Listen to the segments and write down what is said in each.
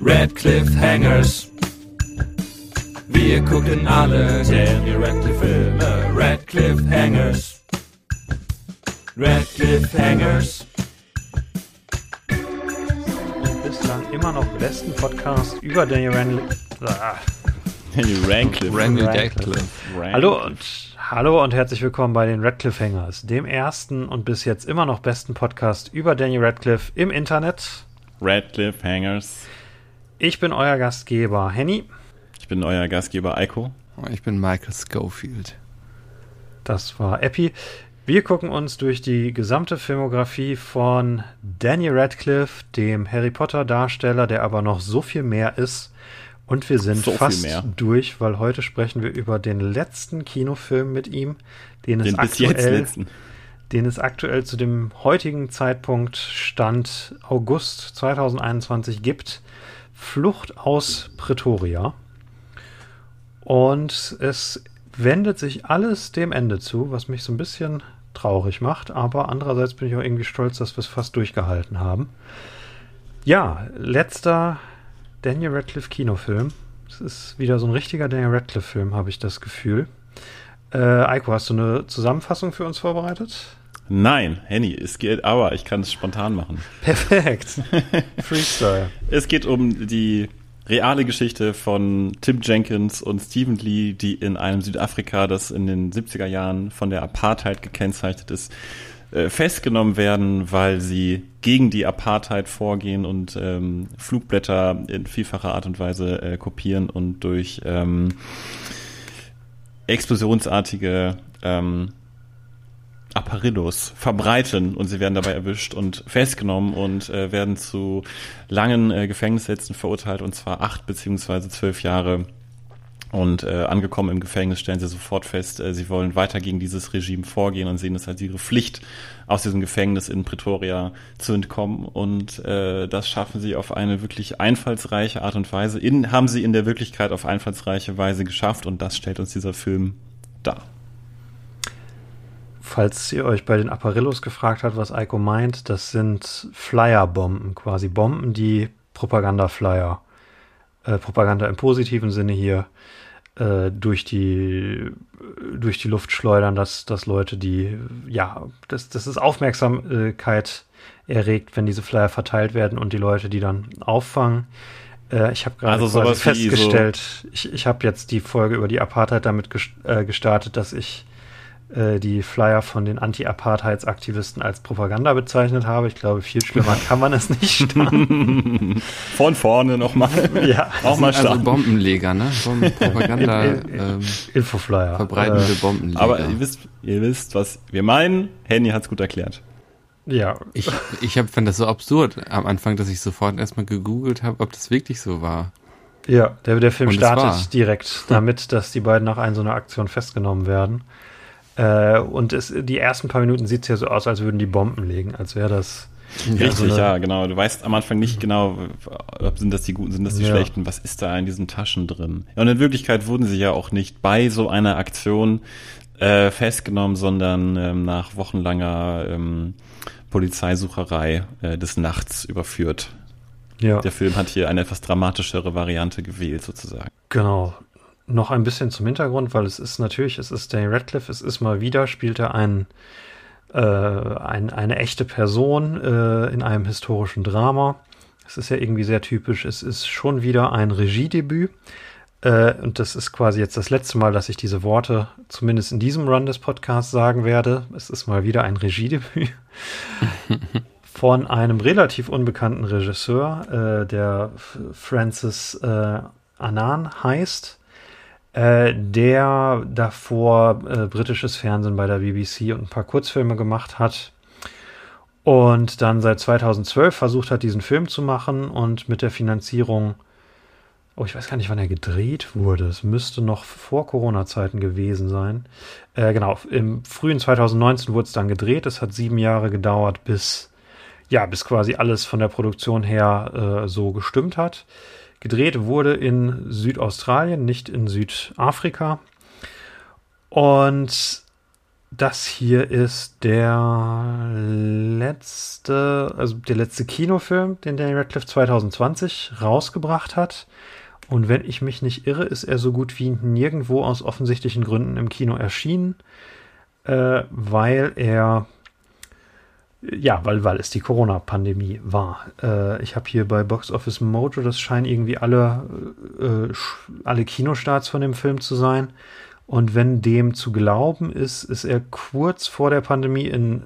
Red Hangers. Wir gucken alle Daniel Radcliffe Filme. Red Hangers. Red Hangers. Bislang immer noch besten Podcast über Daniel Radcliffe. Daniel Radcliffe. Randall Radcliffe. Hallo und hallo und herzlich willkommen bei den Radcliffe Hangers, dem ersten und bis jetzt immer noch besten Podcast über Daniel Radcliffe im Internet. Radcliffe Hangers. Ich bin euer Gastgeber Henny. Ich bin euer Gastgeber Eiko. Ich bin Michael Schofield. Das war Epi. Wir gucken uns durch die gesamte Filmografie von Daniel Radcliffe, dem Harry Potter Darsteller, der aber noch so viel mehr ist. Und wir sind So fast durch, weil heute sprechen wir über den letzten Kinofilm mit ihm, den es Den jetzt aktuell den es aktuell zu dem heutigen Zeitpunkt Stand August 2021 gibt. Flucht aus Pretoria. Und es wendet sich alles dem Ende zu, was mich so ein bisschen traurig macht. Aber andererseits bin ich auch irgendwie stolz, dass wir es fast durchgehalten haben. Ja, letzter Daniel Radcliffe Kinofilm. Es ist wieder so ein richtiger Daniel Radcliffe Film, habe ich das Gefühl. Äh, Eiko, hast du eine Zusammenfassung für uns vorbereitet? Nein, Henny, es geht, aber ich kann es spontan machen. Perfekt. Freestyle. Es geht um die reale Geschichte von Tim Jenkins und Stephen Lee, die in einem Südafrika, das in den 70er Jahren von der Apartheid gekennzeichnet ist, festgenommen werden, weil sie gegen die Apartheid vorgehen und ähm, Flugblätter in vielfacher Art und Weise äh, kopieren und durch ähm, explosionsartige ähm, Apparillos verbreiten und sie werden dabei erwischt und festgenommen und äh, werden zu langen äh, Gefängnissätzen verurteilt und zwar acht beziehungsweise zwölf Jahre. Und äh, angekommen im Gefängnis stellen sie sofort fest, äh, sie wollen weiter gegen dieses Regime vorgehen und sehen es als ihre Pflicht, aus diesem Gefängnis in Pretoria zu entkommen. Und äh, das schaffen sie auf eine wirklich einfallsreiche Art und Weise. In, haben sie in der Wirklichkeit auf einfallsreiche Weise geschafft und das stellt uns dieser Film dar. Falls ihr euch bei den Apparillos gefragt habt, was Eiko meint, das sind Flyer-Bomben, quasi Bomben, die Propaganda-Flyer, äh, Propaganda im positiven Sinne hier, äh, durch die durch die Luft schleudern, dass, dass Leute, die, ja, das, das ist Aufmerksamkeit erregt, wenn diese Flyer verteilt werden und die Leute, die dann auffangen. Äh, ich habe gerade Also wie so- festgestellt, ich, ich habe jetzt die Folge über die Apartheid damit ges äh, gestartet, dass ich die Flyer von den Anti-Apartheids-Aktivisten als Propaganda bezeichnet habe. Ich glaube, viel schlimmer kann man es nicht starten. Von vorne nochmal. ja, Auch mal Also starten. Bombenleger, ne? Propaganda, In- in- ähm, Infoflyer. verbreitende Äh, Bombenleger. Aber ihr wisst, ihr wisst, was wir meinen. Henny hat's gut erklärt. ja, ich ich hab, fand das so absurd am Anfang, dass ich sofort erstmal gegoogelt habe, ob das wirklich so war. ja, der, der Film startet direkt damit, dass die beiden nach einer so einer Aktion festgenommen werden. Äh, und es, die ersten paar Minuten sieht es ja so aus, als würden die Bomben legen, als wäre das. Richtig, so eine- ja, genau. Du weißt am Anfang nicht genau, ob sind das die guten, sind das die Ja. schlechten, was ist da in diesen Taschen drin. Ja, und in Wirklichkeit wurden sie ja auch nicht bei so einer Aktion äh, festgenommen, sondern ähm, nach wochenlanger ähm, Polizeisucherei äh, des Nachts überführt. Ja, Der Film hat hier eine etwas dramatischere Variante gewählt, sozusagen. genau. Noch ein bisschen zum Hintergrund, weil es ist natürlich, es ist Daniel Radcliffe, es ist mal wieder, spielt er einen, äh, ein, eine echte Person äh, in einem historischen Drama. Es ist ja irgendwie sehr typisch. Es ist schon wieder ein Regiedebüt. Äh, und das ist quasi jetzt das letzte Mal, dass ich diese Worte zumindest in diesem Run des Podcasts sagen werde. Es ist mal wieder ein Regiedebüt von einem relativ unbekannten Regisseur, äh, der Francis äh, Annan heißt, äh, der davor äh, britisches Fernsehen bei der BBC und ein paar Kurzfilme gemacht hat und dann seit 2012 versucht hat, diesen Film zu machen und mit der Finanzierung, oh, ich weiß gar nicht, wann er gedreht wurde. Es müsste noch vor Corona-Zeiten gewesen sein. Äh, genau, im frühen 2019 wurde es dann gedreht. Es hat sieben Jahre gedauert, bis, ja, bis quasi alles von der Produktion her äh, so gestimmt hat. Gedreht wurde in Südaustralien, nicht in Südafrika. Und das hier ist der letzte, also der letzte Kinofilm, den Danny Radcliffe 2020 rausgebracht hat. Und wenn ich mich nicht irre, ist er so gut wie nirgendwo aus offensichtlichen Gründen im Kino erschienen, äh, weil er ja, weil, weil es die Corona-Pandemie war. Äh, ich habe hier bei Box Office Mojo, das scheinen irgendwie alle, äh, alle Kinostarts von dem Film zu sein. Und wenn dem zu glauben ist, ist er kurz vor der Pandemie in,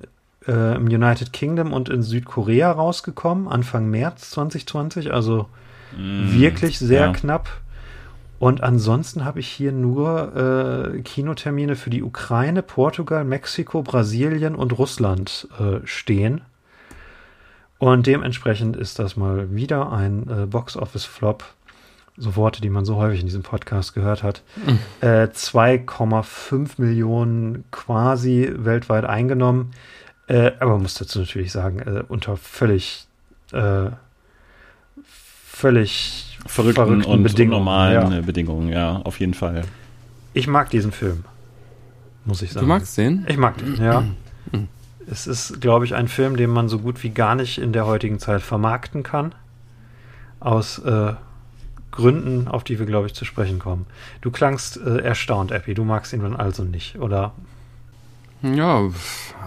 äh, im United Kingdom und in Südkorea rausgekommen, Anfang März 2020, also mm, wirklich sehr ja. knapp. Und ansonsten habe ich hier nur äh, Kinotermine für die Ukraine, Portugal, Mexiko, Brasilien und Russland äh, stehen. Und dementsprechend ist das mal wieder ein äh, Box-Office-Flop. So Worte, die man so häufig in diesem Podcast gehört hat. Mhm. 2,5 Millionen quasi weltweit eingenommen. Äh, aber man muss dazu natürlich sagen, äh, unter völlig, äh, völlig verrückten, verrückten und Bedingungen, normalen ja. Bedingungen, ja, auf jeden Fall. Ich mag diesen Film, muss ich sagen. Du magst den? Ich mag den, ja. es ist, glaube ich, ein Film, den man so gut wie gar nicht in der heutigen Zeit vermarkten kann. Aus äh, Gründen, auf die wir, glaube ich, zu sprechen kommen. Du klangst äh, erstaunt, Epi. Du magst ihn dann also nicht, oder? Ja,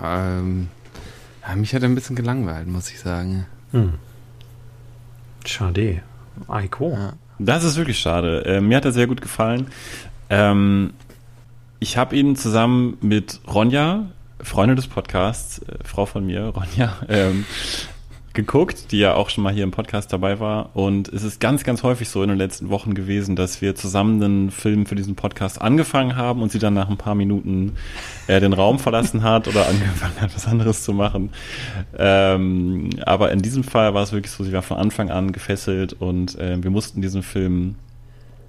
ähm, ja, mich hat er ein bisschen gelangweilt, muss ich sagen. Hm. Schade. Aiko. Ja. Das ist wirklich schade. Äh, mir hat er sehr gut gefallen. Ähm, ich habe ihn zusammen mit Ronja, Freundin des Podcasts, äh, Frau von mir, Ronja, ähm, geguckt, die ja auch schon mal hier im Podcast dabei war. Und es ist ganz, ganz häufig so in den letzten Wochen gewesen, dass wir zusammen einen Film für diesen Podcast angefangen haben und sie dann nach ein paar Minuten äh, den Raum verlassen hat oder angefangen hat, was anderes zu machen. Ähm, aber in diesem Fall war es wirklich so, sie war von Anfang an gefesselt und äh, wir mussten diesen Film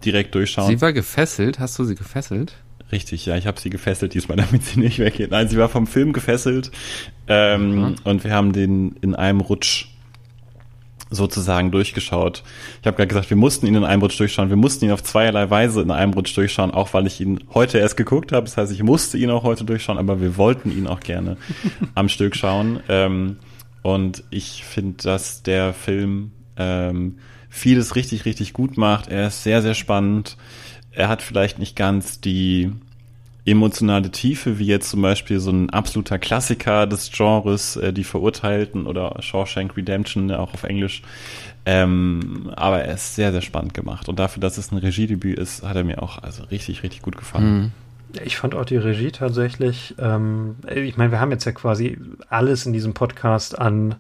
direkt durchschauen. Sie war gefesselt? Hast du sie gefesselt? Richtig, ja, ich habe sie gefesselt diesmal, damit sie nicht weggeht. Nein, sie war vom Film gefesselt ähm, mhm. und wir haben den in einem Rutsch sozusagen durchgeschaut. Ich habe gerade gesagt, wir mussten ihn in einem Rutsch durchschauen. Wir mussten ihn auf zweierlei Weise in einem Rutsch durchschauen, auch weil ich ihn heute erst geguckt habe. Das heißt, ich musste ihn auch heute durchschauen, aber wir wollten ihn auch gerne am Stück schauen. Ähm, und ich finde, dass der Film ähm, vieles richtig, richtig gut macht. Er ist sehr, sehr spannend er hat vielleicht nicht ganz die emotionale Tiefe, wie jetzt zum Beispiel so ein absoluter Klassiker des Genres, äh, die Verurteilten oder Shawshank Redemption, auch auf Englisch. Ähm, aber er ist sehr, sehr spannend gemacht. Und dafür, dass es ein Regiedebüt ist, hat er mir auch also richtig, richtig gut gefallen. Mhm. Ich fand auch die Regie tatsächlich, ähm, ich meine, wir haben jetzt ja quasi alles in diesem Podcast an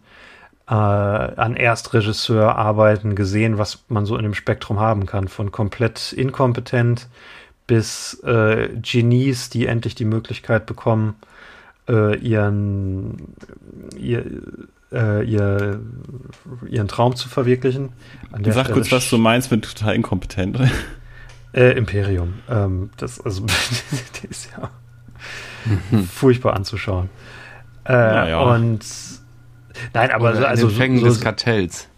äh, an Erstregisseurarbeiten gesehen, was man so in dem Spektrum haben kann. Von komplett inkompetent bis äh, Genies, die endlich die Möglichkeit bekommen, äh, ihren, ihr, äh, ihr, ihren Traum zu verwirklichen. An Sag kurz, was du meinst mit total inkompetent. Äh, Imperium. Ähm, das, also, der ist ja furchtbar anzuschauen. Äh, ja. Und Nein, aber Oder also. Fängen so, des Kartells.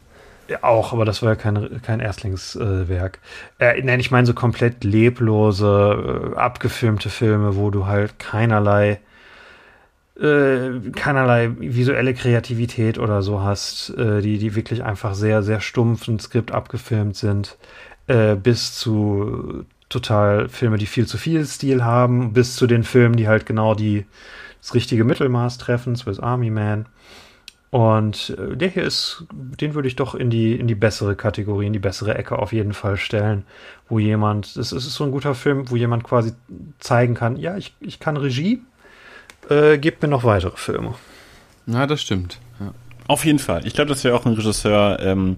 Ja, auch, aber das war ja kein, kein Erstlingswerk. Äh, äh, nein, ich meine so komplett leblose, äh, abgefilmte Filme, wo du halt keinerlei, äh, keinerlei visuelle Kreativität oder so hast, äh, die, die wirklich einfach sehr, sehr stumpf ein Skript abgefilmt sind, äh, bis zu total Filme, die viel zu viel Stil haben, bis zu den Filmen, die halt genau die, das richtige Mittelmaß treffen, Swiss Army Man. Und äh, der hier ist, den würde ich doch in die, in die bessere Kategorie, in die bessere Ecke auf jeden Fall stellen, wo jemand, es ist so ein guter Film, wo jemand quasi zeigen kann, ja, ich, ich kann Regie, äh, gebt mir noch weitere Filme. Na, das stimmt. Ja. Auf jeden Fall. Ich glaube, das wäre auch ein Regisseur. Ähm,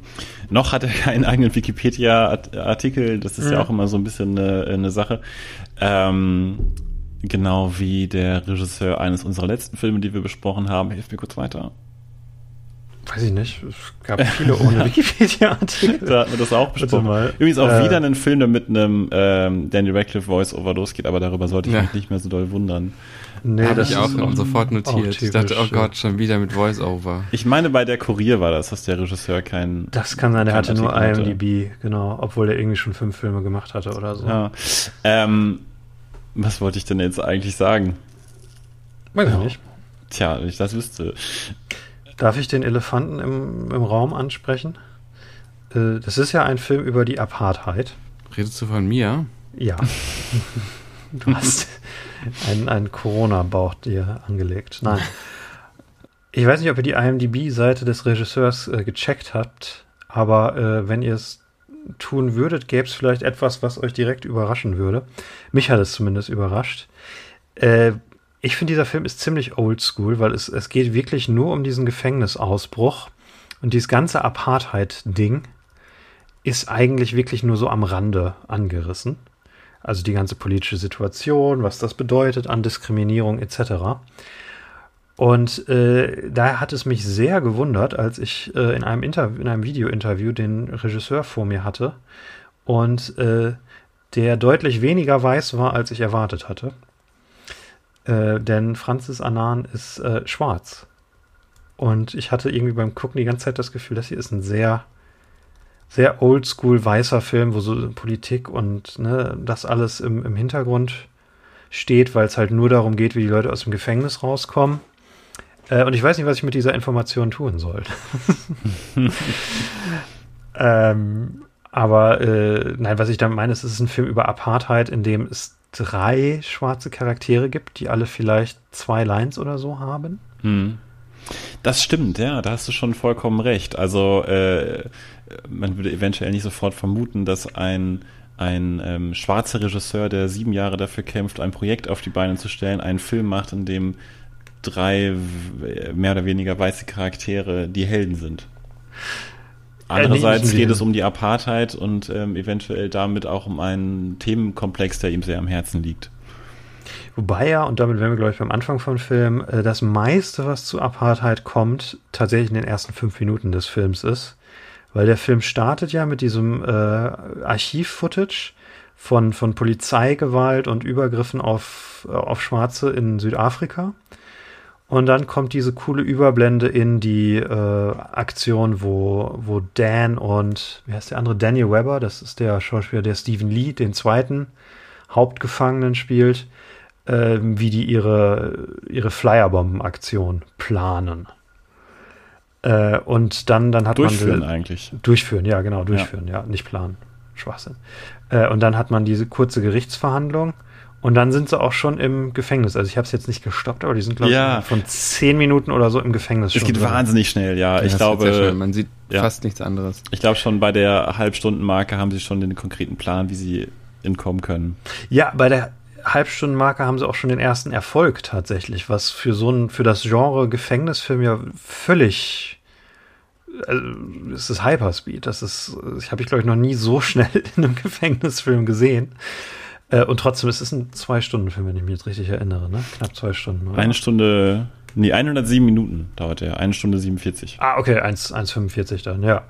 noch hat er keinen eigenen Wikipedia-Artikel. Das ist mhm. ja auch immer so ein bisschen eine, eine Sache. Ähm, genau wie der Regisseur eines unserer letzten Filme, die wir besprochen haben. Hilf mir kurz weiter. Weiß ich nicht. Es gab viele ohne Wikipedia-Artikel. da hatten wir das auch besprochen. Mal. Übrigens auch äh, wieder ein Film, der mit einem ähm, Danny Radcliffe Voice-Over losgeht, aber darüber sollte ich ja. mich nicht mehr so doll wundern. Nee, Habe ich auch sofort notiert. Ich dachte, oh Gott, schon wieder mit Voice-Over. Ich meine, bei der Kurier war das, dass der Regisseur kein. Das kann sein, der hatte nur IMDb, hatte. genau, obwohl er irgendwie schon fünf Filme gemacht hatte oder so. Ja. Ähm, was wollte ich denn jetzt eigentlich sagen? Weiß ich nicht. Tja, wenn ich das wüsste. Darf ich den Elefanten im, im Raum ansprechen? Äh, das ist ja ein Film über die Apartheid. Redest du von mir? Ja. du hast einen, einen Corona-Bauch dir angelegt. Nein. Ich weiß nicht, ob ihr die IMDb-Seite des Regisseurs äh, gecheckt habt, aber äh, wenn ihr es tun würdet, gäbe es vielleicht etwas, was euch direkt überraschen würde. Mich hat es zumindest überrascht. Äh, ich finde, dieser Film ist ziemlich oldschool, weil es, es geht wirklich nur um diesen Gefängnisausbruch. Und dieses ganze Apartheid-Ding ist eigentlich wirklich nur so am Rande angerissen. Also die ganze politische Situation, was das bedeutet an Diskriminierung etc. Und äh, daher hat es mich sehr gewundert, als ich äh, in einem in einem Video-Interview den Regisseur vor mir hatte und äh, der deutlich weniger weiß war, als ich erwartet hatte. Äh, denn Francis Anan ist äh, schwarz. Und ich hatte irgendwie beim Gucken die ganze Zeit das Gefühl, das hier ist ein sehr, sehr oldschool weißer Film, wo so Politik und ne, das alles im, im Hintergrund steht, weil es halt nur darum geht, wie die Leute aus dem Gefängnis rauskommen. Äh, und ich weiß nicht, was ich mit dieser Information tun soll. ähm, aber äh, nein, was ich damit meine, ist, es ist ein Film über Apartheid, in dem es drei schwarze Charaktere gibt, die alle vielleicht zwei Lines oder so haben. Hm. Das stimmt, ja, da hast du schon vollkommen recht. Also äh, man würde eventuell nicht sofort vermuten, dass ein ein ähm, schwarzer Regisseur, der sieben Jahre dafür kämpft, ein Projekt auf die Beine zu stellen, einen Film macht, in dem drei mehr oder weniger weiße Charaktere die Helden sind. Andererseits geht es um die Apartheid und ähm, eventuell damit auch um einen Themenkomplex, der ihm sehr am Herzen liegt. Wobei ja, und damit wären wir, glaube ich, beim Anfang vom Film, äh, das meiste, was zu Apartheid kommt, tatsächlich in den ersten fünf Minuten des Films ist. Weil der Film startet ja mit diesem äh, Archiv-Footage von, von Polizeigewalt und Übergriffen auf, äh, auf Schwarze in Südafrika. Und dann kommt diese coole Überblende in die äh, Aktion, wo, wo Dan und, wie heißt der andere? Daniel Webber, das ist der Schauspieler, der Stephen Lee, den zweiten Hauptgefangenen spielt, äh, wie die ihre, ihre Flyerbomben-Aktion planen. Äh, und dann, dann hat durchführen man. Durchführen eigentlich. Durchführen, ja, genau, durchführen, ja, ja nicht planen. Schwachsinn. Äh, und dann hat man diese kurze Gerichtsverhandlung und dann sind sie auch schon im Gefängnis. Also ich habe es jetzt nicht gestoppt, aber die sind, glaube ja. ich, von zehn Minuten oder so im Gefängnis. Es geht drin. wahnsinnig schnell, ja. ja ich glaube, man sieht ja. fast nichts anderes. Ich glaube schon bei der Halbstundenmarke haben sie schon den konkreten Plan, wie sie entkommen können. Ja, bei der Halbstundenmarke haben sie auch schon den ersten Erfolg tatsächlich, was für so ein, für das Genre Gefängnisfilm ja völlig also, es ist Hyperspeed. Das ist, ich habe ich glaube ich noch nie so schnell in einem Gefängnisfilm gesehen. Äh, und trotzdem, es ist ein Zwei-Stunden-Film, wenn ich mich jetzt richtig erinnere, ne? Knapp zwei Stunden. Oder? Eine Stunde, nee, 107 Minuten dauert der. Eine Stunde 47. Ah, okay, 1,45 dann, ja.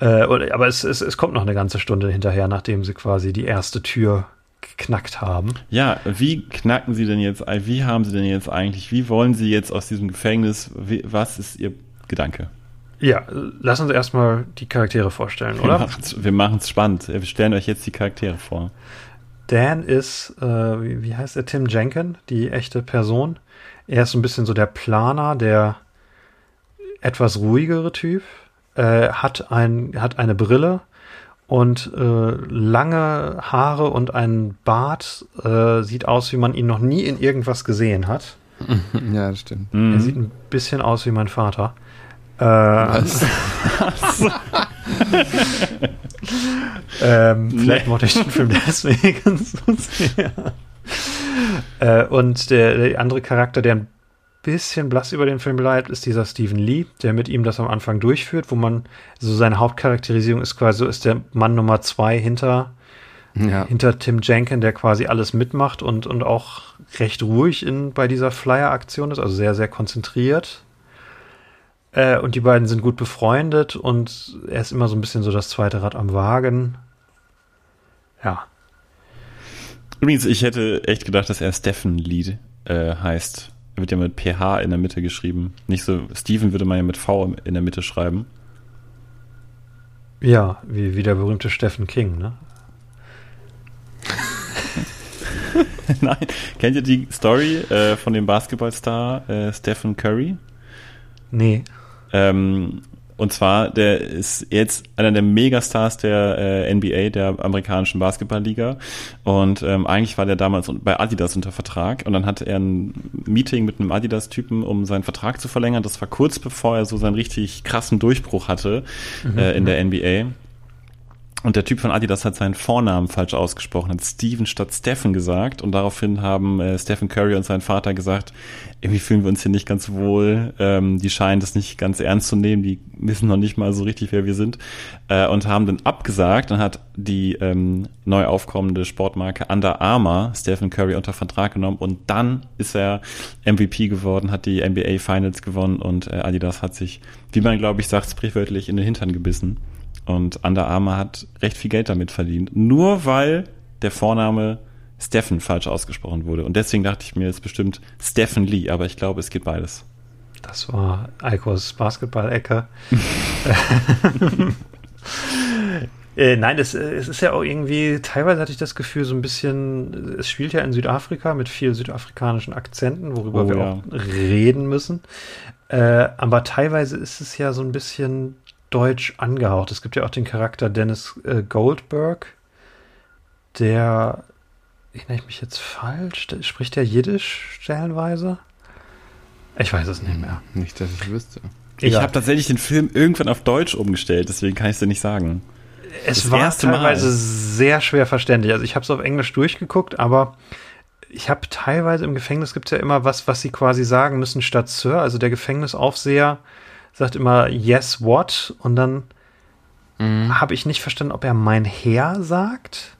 Äh, aber es, es, es kommt noch eine ganze Stunde hinterher, nachdem sie quasi die erste Tür geknackt haben. Ja, wie knacken sie denn jetzt, wie haben sie denn jetzt eigentlich, wie wollen sie jetzt aus diesem Gefängnis, wie, was ist ihr Gedanke? Ja, lass uns erstmal die Charaktere vorstellen, oder? Wir machen es spannend. Wir stellen euch jetzt die Charaktere vor. Dan ist, äh, wie, wie, heißt er, Tim Jenkin, die echte Person. Er ist so ein bisschen so der Planer, der etwas ruhigere Typ, äh, hat, ein, hat eine Brille und äh, lange Haare und einen Bart. Äh, sieht aus, wie man ihn noch nie in irgendwas gesehen hat. Ja, das stimmt. Er sieht ein bisschen aus wie mein Vater. Äh, Was? ähm, nee. Vielleicht mochte ich den Film deswegen so sehr. Äh, und der, der, andere Charakter, der ein bisschen blass über den Film bleibt, ist dieser Stephen Lee, der mit ihm das am Anfang durchführt, wo man so seine Hauptcharakterisierung ist quasi so ist der Mann Nummer zwei hinter ja. hinter Tim Jenkin, der quasi alles mitmacht und und auch recht ruhig in bei dieser Flyer-Aktion ist, also sehr sehr konzentriert äh, und die beiden sind gut befreundet und er ist immer so ein bisschen so das zweite Rad am Wagen. Ja. Übrigens, ich hätte echt gedacht, dass er Stephen Lied äh, heißt. Er wird ja mit PH in der Mitte geschrieben. Nicht so, Steven würde man ja mit V in der Mitte schreiben. Ja, wie, wie der berühmte Stephen King, ne? Nein, kennt ihr die Story äh, von dem Basketballstar äh, Stephen Curry? Nee. Ähm, und zwar, der ist jetzt einer der Megastars der äh, NBA, der amerikanischen Basketballliga. Und ähm, eigentlich war der damals bei Adidas unter Vertrag. Und dann hatte er ein Meeting mit einem Adidas-Typen, um seinen Vertrag zu verlängern. Das war kurz bevor er so seinen richtig krassen Durchbruch hatte Mhm. äh, in der NBA. Und der Typ von Adidas hat seinen Vornamen falsch ausgesprochen, hat Steven statt Stephen gesagt. Und daraufhin haben äh, Stephen Curry und sein Vater gesagt, irgendwie fühlen wir uns hier nicht ganz wohl. Ähm, die scheinen das nicht ganz ernst zu nehmen. Die wissen noch nicht mal so richtig, wer wir sind. Äh, und haben dann abgesagt. Dann hat die ähm, neu aufkommende Sportmarke Under Armour Stephen Curry unter Vertrag genommen. Und dann ist er MVP geworden, hat die NBA Finals gewonnen. Und äh, Adidas hat sich, wie man glaube ich sagt, sprichwörtlich in den Hintern gebissen. Und Under Armour hat recht viel Geld damit verdient. Nur weil der Vorname Stephen falsch ausgesprochen wurde. Und deswegen dachte ich mir, es ist bestimmt Stephen Lee, aber ich glaube, es geht beides. Das war Eikos Basketball-Ecke. äh, nein, es, es ist ja auch irgendwie, teilweise hatte ich das Gefühl, so ein bisschen, es spielt ja in Südafrika mit viel südafrikanischen Akzenten, worüber Oh, wir ja. auch reden müssen. Äh, aber teilweise ist es ja so ein bisschen deutsch angehaucht. Es gibt ja auch den Charakter Dennis äh, Goldberg, der, erinnere ich mich jetzt falsch, der, spricht der Jiddisch stellenweise? Ich weiß es nicht mehr. Nicht, dass ich wüsste. Ich Ja. habe tatsächlich den Film irgendwann auf Deutsch umgestellt, deswegen kann ich es dir nicht sagen. Es Das war erste Mal. teilweise sehr schwer verständlich. Also ich habe es auf Englisch durchgeguckt, aber ich habe teilweise im Gefängnis gibt es ja immer was, was sie quasi sagen müssen statt Sir. Also der Gefängnisaufseher sagt immer Yes, what? Und dann Mhm. habe ich nicht verstanden, ob er mein Herr sagt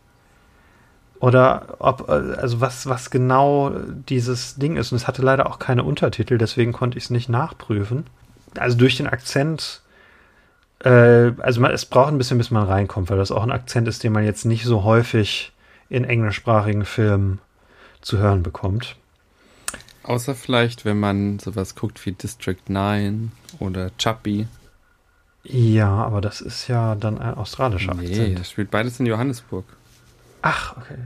oder ob, äh, also was, was genau dieses Ding ist. Und es hatte leider auch keine Untertitel, deswegen konnte ich es nicht nachprüfen. Also durch den Akzent, äh, also man, es braucht ein bisschen, bis man reinkommt, weil das auch ein Akzent ist, den man jetzt nicht so häufig in englischsprachigen Filmen zu hören bekommt. Außer vielleicht, wenn man sowas guckt wie District 9 oder Chappie. Ja, aber das ist ja dann ein australischer Nee, Akzent. das spielt beides in Johannesburg. Ach, okay.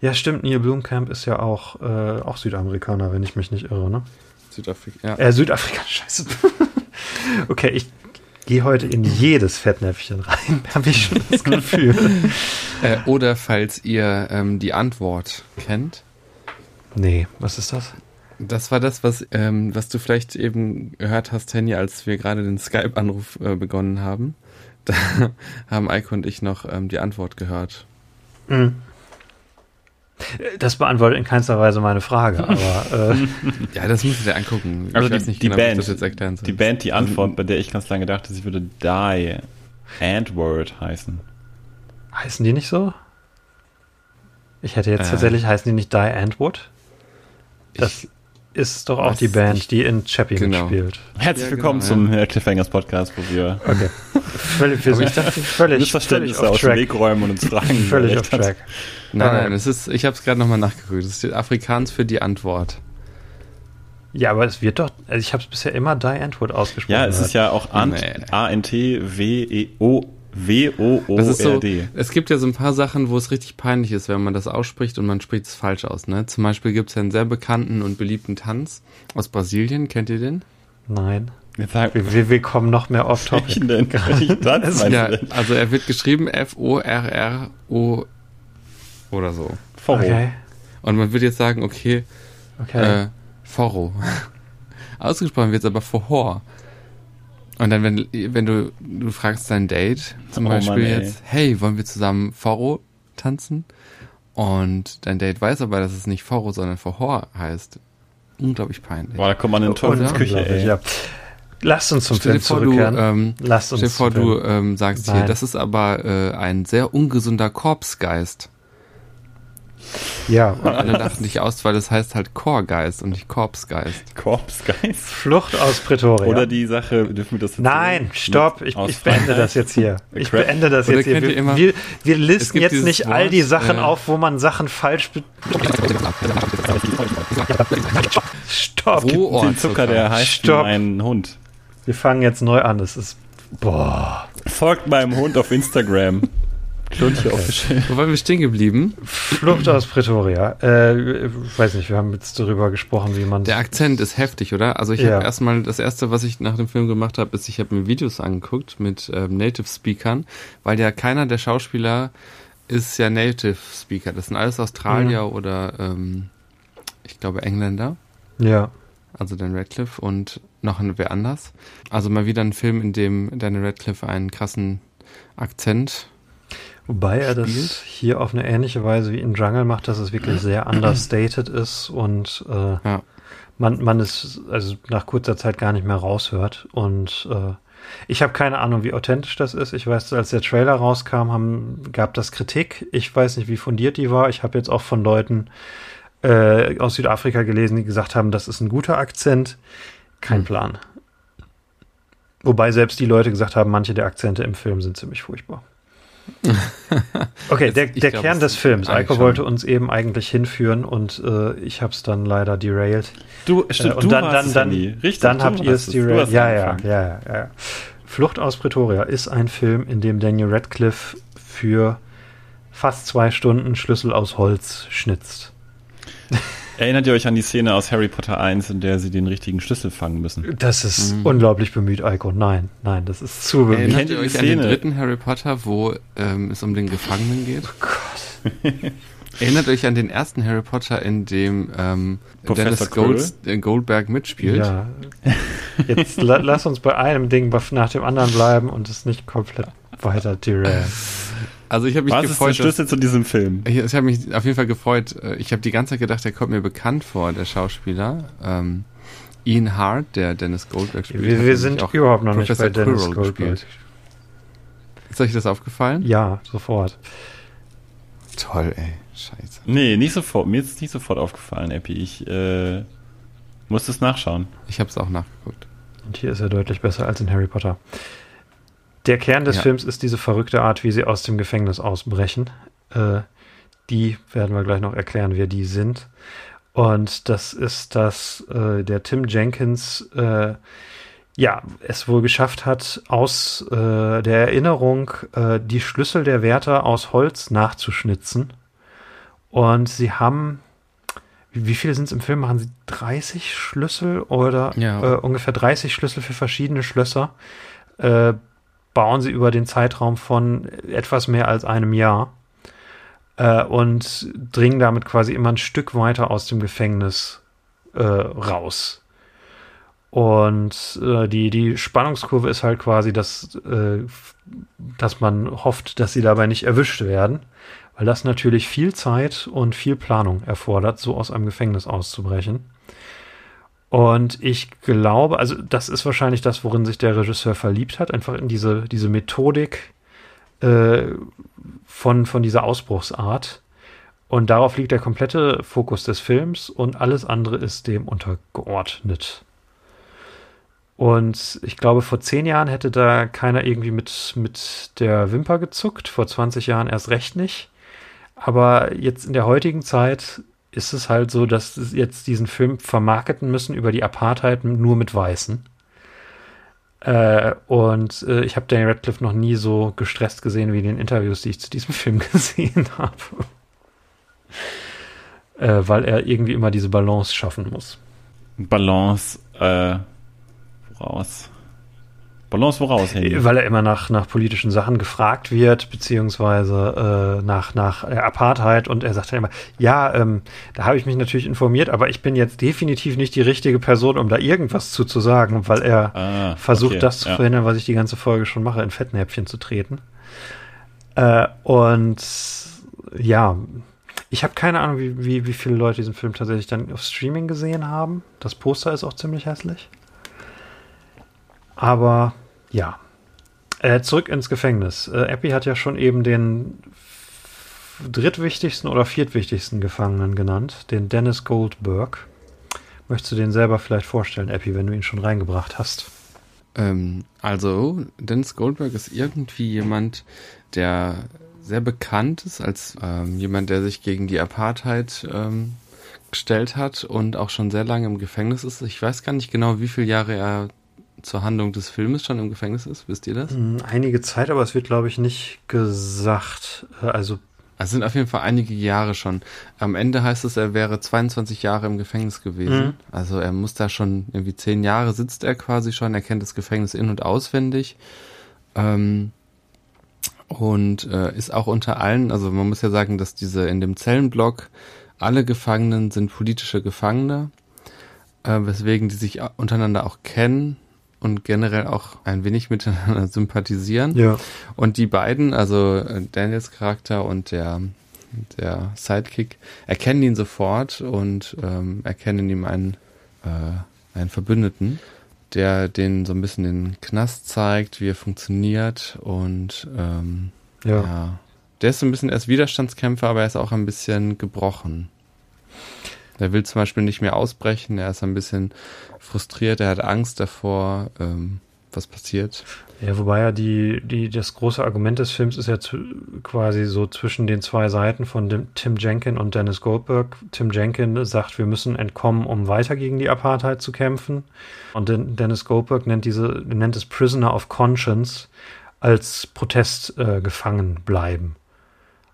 Ja, stimmt, Neil Blomkamp ist ja auch, äh, auch Südamerikaner, wenn ich mich nicht irre, ne? Südafrika. Ja. Äh, Südafrika, scheiße. okay, ich gehe heute in jedes Fettnäpfchen rein, habe ich schon das Gefühl. Äh, oder falls ihr ähm, die Antwort kennt. nee, was ist das? Das war das, was, ähm, was du vielleicht eben gehört hast, Henny, als wir gerade den Skype-Anruf äh, begonnen haben. Da haben Eike und ich noch ähm, die Antwort gehört. Hm. Das beantwortet in keinster Weise meine Frage, aber äh, Ja, das müsst ihr dir angucken. Also ich weiß die- nicht die genau, Band. das jetzt erklären soll. Die Band, die Antwort, bei der ich ganz lange dachte, sie würde Die Antword heißen. heißen die nicht so? Ich hätte jetzt Äh. tatsächlich, heißen die nicht Die Antwood? Das Ich- ist doch auch die Band, die in Chappie Genau. mitspielt. Herzlich Ja, willkommen genau, zum äh, Cliffhangers Podcast, wo wir Okay. völlig, wir sind völlig, Missverständnisse völlig aus off dem track. Weg räumen und uns fragen. Völlig hat. track. Nein, nein, es ist, ich habe es gerade nochmal nachgeguckt. Es steht Afrikaans für die Antwort. Ja, aber es wird doch, also ich habe es bisher immer Die Antwood ausgesprochen. Ja, es ist ja auch Ant, Nee. A-N-T-W-E-O. W-O-O-R-D. Das ist so, es gibt ja so ein paar Sachen, wo es richtig peinlich ist, wenn man das ausspricht und man spricht es falsch aus. Ne? Zum Beispiel gibt es ja einen sehr bekannten und beliebten Tanz aus Brasilien. Kennt ihr den? Nein. Wir, wir, wir kommen noch mehr off topic. welchen denn? Welchen Tanz Ja, du denn? also er wird geschrieben F-O-R-R-O oder so. Foro. Okay. Und man würde jetzt sagen, okay, Okay. äh, Forro. Ausgesprochen wird es aber Forhor. Und dann, wenn, wenn du, du fragst dein Date, zum Oh Beispiel Mann, jetzt, hey, wollen wir zusammen Forro tanzen? Und dein Date weiß aber, dass es nicht Forro, sondern Forhor heißt. Unglaublich peinlich. Boah, da kommt man in Teufelsküche, ey. ja. Lasst uns zum Stell Film vor, du, zurückkehren. ähm, Lasst uns stell dir vor, du ähm, sagst hier, Nein. das ist aber äh, ein sehr ungesunder Korpsgeist. Ja, Und alle lachen dich aus, weil das heißt halt Chorgeist und nicht Korpsgeist. Korpsgeist. Flucht aus Pretoria. Oder die Sache, dürfen wir das jetzt Nein, stopp, ich, ich beende das jetzt hier. Ich beende das Oder jetzt hier. Wir, immer- wir, wir listen jetzt nicht all die Wort, Sachen äh, auf, wo man Sachen falsch. Stopp. Wo Den Zucker, der heißt Stopp. mein Hund. Wir fangen jetzt neu an. Es ist. Boah. Folgt meinem Hund auf Instagram. Klontje okay. official. Wo waren wir stehen geblieben? Flucht aus Pretoria. Äh, weiß nicht, wir haben jetzt darüber gesprochen, wie man. Der Akzent ist heftig, oder? Also ich ja. habe erstmal das erste, was ich nach dem Film gemacht habe, ist, ich habe mir Videos angeguckt mit ähm, Native Speakern, weil ja keiner der Schauspieler ist ja Native Speaker. Das sind alles Australier mhm. oder ähm, ich glaube Engländer. Ja. Also Dan Radcliffe und noch wer anders. Also mal wieder ein Film, in dem Daniel Radcliffe einen krassen Akzent Wobei er das hier auf eine ähnliche Weise wie in Jungle macht, dass es wirklich sehr understated ist und äh, ja. man, man es also nach kurzer Zeit gar nicht mehr raushört. Und äh, ich habe keine Ahnung, wie authentisch das ist. Ich weiß, als der Trailer rauskam, haben, gab das Kritik. Ich weiß nicht, wie fundiert die war. Ich habe jetzt auch von Leuten äh, aus Südafrika gelesen, die gesagt haben, das ist ein guter Akzent. Kein hm. Plan. Wobei selbst die Leute gesagt haben, manche der Akzente im Film sind ziemlich furchtbar. Okay, der, der glaub, Kern des Films. Eiko wollte uns eben eigentlich hinführen und äh, ich habe es dann leider derailed. Du, stimmt, äh, und du dann, dann, dann, Richtig, dann habt ihr es derailed. Ja, ja, ja, ja, ja. Flucht aus Pretoria ist ein Film, in dem Daniel Radcliffe für fast zwei Stunden Schlüssel aus Holz schnitzt. Erinnert ihr euch an die Szene aus Harry Potter 1, in der sie den richtigen Schlüssel fangen müssen? Das ist mhm. unglaublich bemüht, Eiko. Nein, nein, das ist zu bemüht. Erinnert ihr euch an den dritten Harry Potter, wo ähm, es um den Gefangenen geht? Oh Gott. Erinnert euch an den ersten Harry Potter, in dem ähm, Dennis Gold, äh, Goldberg mitspielt? Ja. Jetzt la lass uns bei einem Ding nach dem anderen bleiben und es nicht komplett weiter derailen. Also ich habe mich Was gefreut. ist der Schlüssel zu diesem Film? Ich, ich habe mich auf jeden Fall gefreut. Äh, ich habe die ganze Zeit gedacht, der kommt mir bekannt vor, der Schauspieler. Ähm, Ian Hart, der Dennis Goldberg spielt. Wir, wir sind überhaupt noch Professor nicht bei Dennis Quirrell Goldberg. Gespielt. Ist euch das aufgefallen? Ja, sofort. Toll, ey. Scheiße. Nee, nicht sofort. Mir ist es nicht sofort aufgefallen, Epi. Ich äh, musste es nachschauen. Ich habe es auch nachgeguckt. Und hier ist er deutlich besser als in Harry Potter. Der Kern des ja. Films ist diese verrückte Art, wie sie aus dem Gefängnis ausbrechen. Äh, die werden wir gleich noch erklären, wer die sind. Und das ist, dass äh, der Tim Jenkins äh, ja es wohl geschafft hat, aus äh, der Erinnerung äh, die Schlüssel der Wärter aus Holz nachzuschnitzen. Und sie haben wie viele sind es im Film? Machen sie 30 Schlüssel oder ja. äh, ungefähr 30 Schlüssel für verschiedene Schlösser? Äh, bauen sie über den Zeitraum von etwas mehr als einem Jahr äh, und dringen damit quasi immer ein Stück weiter aus dem Gefängnis äh, raus. Und äh, die, die Spannungskurve ist halt quasi, dass, äh, dass man hofft, dass sie dabei nicht erwischt werden, weil das natürlich viel Zeit und viel Planung erfordert, so aus einem Gefängnis auszubrechen. Und ich glaube, also das ist wahrscheinlich das, worin sich der Regisseur verliebt hat, einfach in diese, diese Methodik äh, von, von dieser Ausbruchsart. Und darauf liegt der komplette Fokus des Films und alles andere ist dem untergeordnet. Und ich glaube, vor zehn Jahren hätte da keiner irgendwie mit, mit der Wimper gezuckt, vor 20 Jahren erst recht nicht. Aber jetzt in der heutigen Zeit ist es halt so, dass sie jetzt diesen Film vermarketen müssen über die Apartheid nur mit Weißen. Äh, und äh, ich habe Daniel Radcliffe noch nie so gestresst gesehen wie in den Interviews, die ich zu diesem Film gesehen habe. äh, weil er irgendwie immer diese Balance schaffen muss. Balance, äh, woraus? Balance woraus? Handy? Weil er immer nach, nach politischen Sachen gefragt wird, beziehungsweise äh, nach, nach Apartheid und er sagt dann immer, ja, ähm, da habe ich mich natürlich informiert, aber ich bin jetzt definitiv nicht die richtige Person, um da irgendwas zu, zu sagen, weil er ah, versucht, okay, das zu ja. verhindern, was ich die ganze Folge schon mache, in Fettnäpfchen zu treten. Äh, und ja, ich habe keine Ahnung, wie, wie, wie viele Leute diesen Film tatsächlich dann auf Streaming gesehen haben. Das Poster ist auch ziemlich hässlich. Aber ja. Äh, zurück ins Gefängnis. Äh, Epi hat ja schon eben den drittwichtigsten oder viertwichtigsten Gefangenen genannt, den Dennis Goldberg. Möchtest du den selber vielleicht vorstellen, Epi, wenn du ihn schon reingebracht hast? Ähm, also, Dennis Goldberg ist irgendwie jemand, der sehr bekannt ist als ähm, jemand, der sich gegen die Apartheid ähm, gestellt hat und auch schon sehr lange im Gefängnis ist. Ich weiß gar nicht genau, wie viele Jahre er zur Handlung des Filmes schon im Gefängnis ist? Wisst ihr das? Hm, einige Zeit, aber es wird, glaube ich, nicht gesagt. Äh, also es sind auf jeden Fall einige Jahre schon. Am Ende heißt es, er wäre 22 Jahre im Gefängnis gewesen. Mhm. Also er muss da schon irgendwie zehn Jahre sitzt er quasi schon. Er kennt das Gefängnis in- und auswendig. Ähm, und äh, ist auch unter allen, also man muss ja sagen, dass diese in dem Zellenblock alle Gefangenen sind politische Gefangene, äh, weswegen die sich untereinander auch kennen und generell auch ein wenig miteinander sympathisieren. Ja. Und die beiden, also äh, Daniels Charakter und der, der Sidekick, erkennen ihn sofort und ähm, erkennen ihm einen, äh, einen Verbündeten, der den so ein bisschen den Knast zeigt, wie er funktioniert und ähm, ja. ja. Der ist so ein bisschen erst Widerstandskämpfer, aber er ist auch ein bisschen gebrochen. Er will zum Beispiel nicht mehr ausbrechen, er ist ein bisschen frustriert, er hat Angst davor, ähm, was passiert. Ja, wobei ja die, die, das große Argument des Films ist ja zu, quasi so zwischen den zwei Seiten von dem, Tim Jenkin und Dennis Goldberg. Tim Jenkin sagt, wir müssen entkommen, um weiter gegen die Apartheid zu kämpfen. Und Dennis Goldberg nennt diese, nennt es Prisoner of Conscience als Protest äh, gefangen bleiben.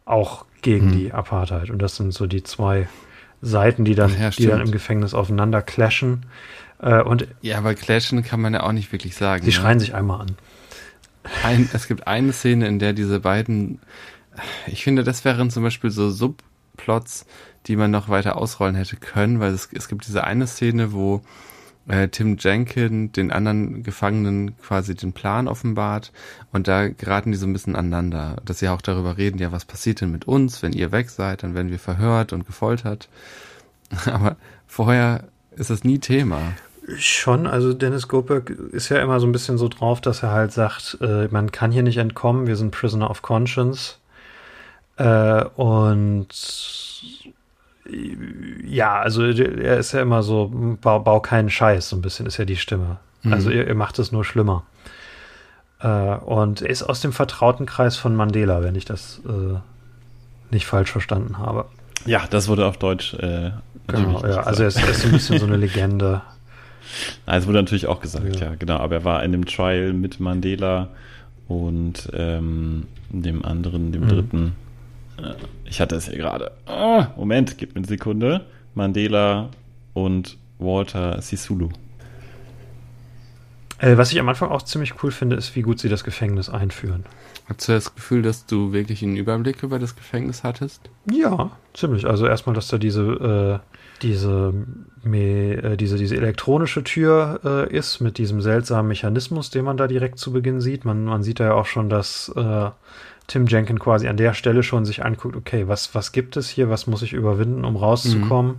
Auch gegen hm. die Apartheid. Und das sind so die zwei Seiten, die dann, ja, die dann im Gefängnis aufeinander clashen. Äh, und ja, aber clashen kann man ja auch nicht wirklich sagen. Sie ne? schreien sich einmal an. Ein, es gibt eine Szene, in der diese beiden, ich finde, das wären zum Beispiel so Subplots, die man noch weiter ausrollen hätte können, weil es, es gibt diese eine Szene, wo äh, Tim Jenkin den anderen Gefangenen quasi den Plan offenbart und da geraten die so ein bisschen aneinander, dass sie auch darüber reden, ja, was passiert denn mit uns, wenn ihr weg seid, dann werden wir verhört und gefoltert. Aber vorher ist das nie Thema. Schon, also Dennis Goldberg ist ja immer so ein bisschen so drauf, dass er halt sagt, äh, man kann hier nicht entkommen, wir sind Prisoner of Conscience. Äh, und ja, also er ist ja immer so, bau, bau keinen Scheiß, so ein bisschen ist ja die Stimme. Mhm. Also ihr, ihr, macht es nur schlimmer. Äh, und er ist aus dem vertrauten Kreis von Mandela, wenn ich das äh, nicht falsch verstanden habe. Ja, das wurde auf Deutsch äh, genau, ja, Also er ist, er ist ein bisschen so eine Legende. es wurde natürlich auch gesagt, ja. ja. genau. Aber er war in dem Trial mit Mandela und ähm, dem anderen, dem mhm. dritten ich hatte es hier gerade. Oh, Moment, gib mir eine Sekunde. Mandela und Walter Sisulu. Äh, was ich am Anfang auch ziemlich cool finde, ist, wie gut sie das Gefängnis einführen. Hast du das Gefühl, dass du wirklich einen Überblick über das Gefängnis hattest? Ja, ziemlich. Also erstmal, dass da diese, äh, diese, äh, diese, diese elektronische Tür äh, ist mit diesem seltsamen Mechanismus, den man da direkt zu Beginn sieht. Man, man sieht da ja auch schon, dass äh, Tim Jenkin quasi an der Stelle schon sich anguckt, okay, was, was gibt es hier, was muss ich überwinden, um rauszukommen.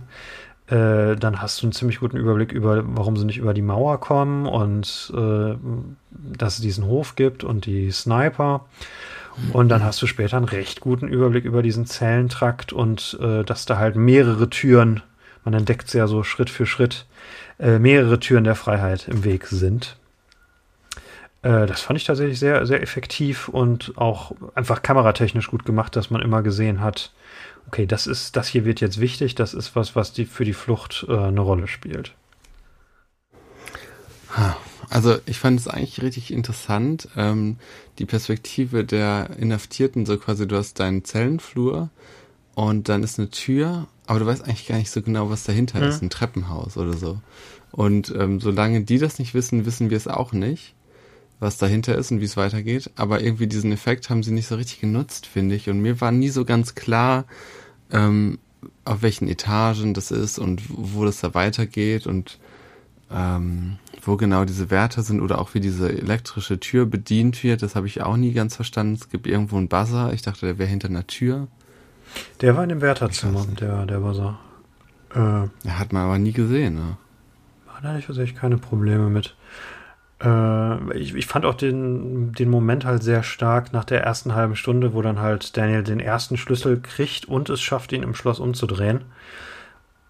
Mhm. Dann hast du einen ziemlich guten Überblick über, warum sie nicht über die Mauer kommen und äh, dass es diesen Hof gibt und die Sniper. Und dann hast du später einen recht guten Überblick über diesen Zellentrakt und äh, dass da halt mehrere Türen, man entdeckt es ja so Schritt für Schritt, äh, mehrere Türen der Freiheit im Weg sind. Äh, das fand ich tatsächlich sehr, sehr effektiv und auch einfach kameratechnisch gut gemacht, dass man immer gesehen hat, okay, das ist, das hier wird jetzt wichtig, das ist was, was die für die Flucht äh, eine Rolle spielt. Also ich fand es eigentlich richtig interessant, ähm, die Perspektive der Inhaftierten, so quasi, du hast deinen Zellenflur und dann ist eine Tür, aber du weißt eigentlich gar nicht so genau, was dahinter hm. ist, ein Treppenhaus oder so. Und ähm, solange die das nicht wissen, wissen wir es auch nicht was dahinter ist und wie es weitergeht. Aber irgendwie diesen Effekt haben sie nicht so richtig genutzt, finde ich. Und mir war nie so ganz klar, ähm, auf welchen Etagen das ist und wo das da weitergeht und ähm, wo genau diese Werte sind oder auch wie diese elektrische Tür bedient wird. Das habe ich auch nie ganz verstanden. Es gibt irgendwo einen Buzzer. Ich dachte, der wäre hinter einer Tür. Der war in dem Wärterzimmer, der, der Buzzer. Äh, der hat man aber nie gesehen, ne? Da hatte ich tatsächlich keine Probleme mit. Äh, ich, ich, fand auch den, den Moment halt sehr stark nach der ersten halben Stunde, wo dann halt Daniel den ersten Schlüssel kriegt und es schafft, ihn im Schloss umzudrehen.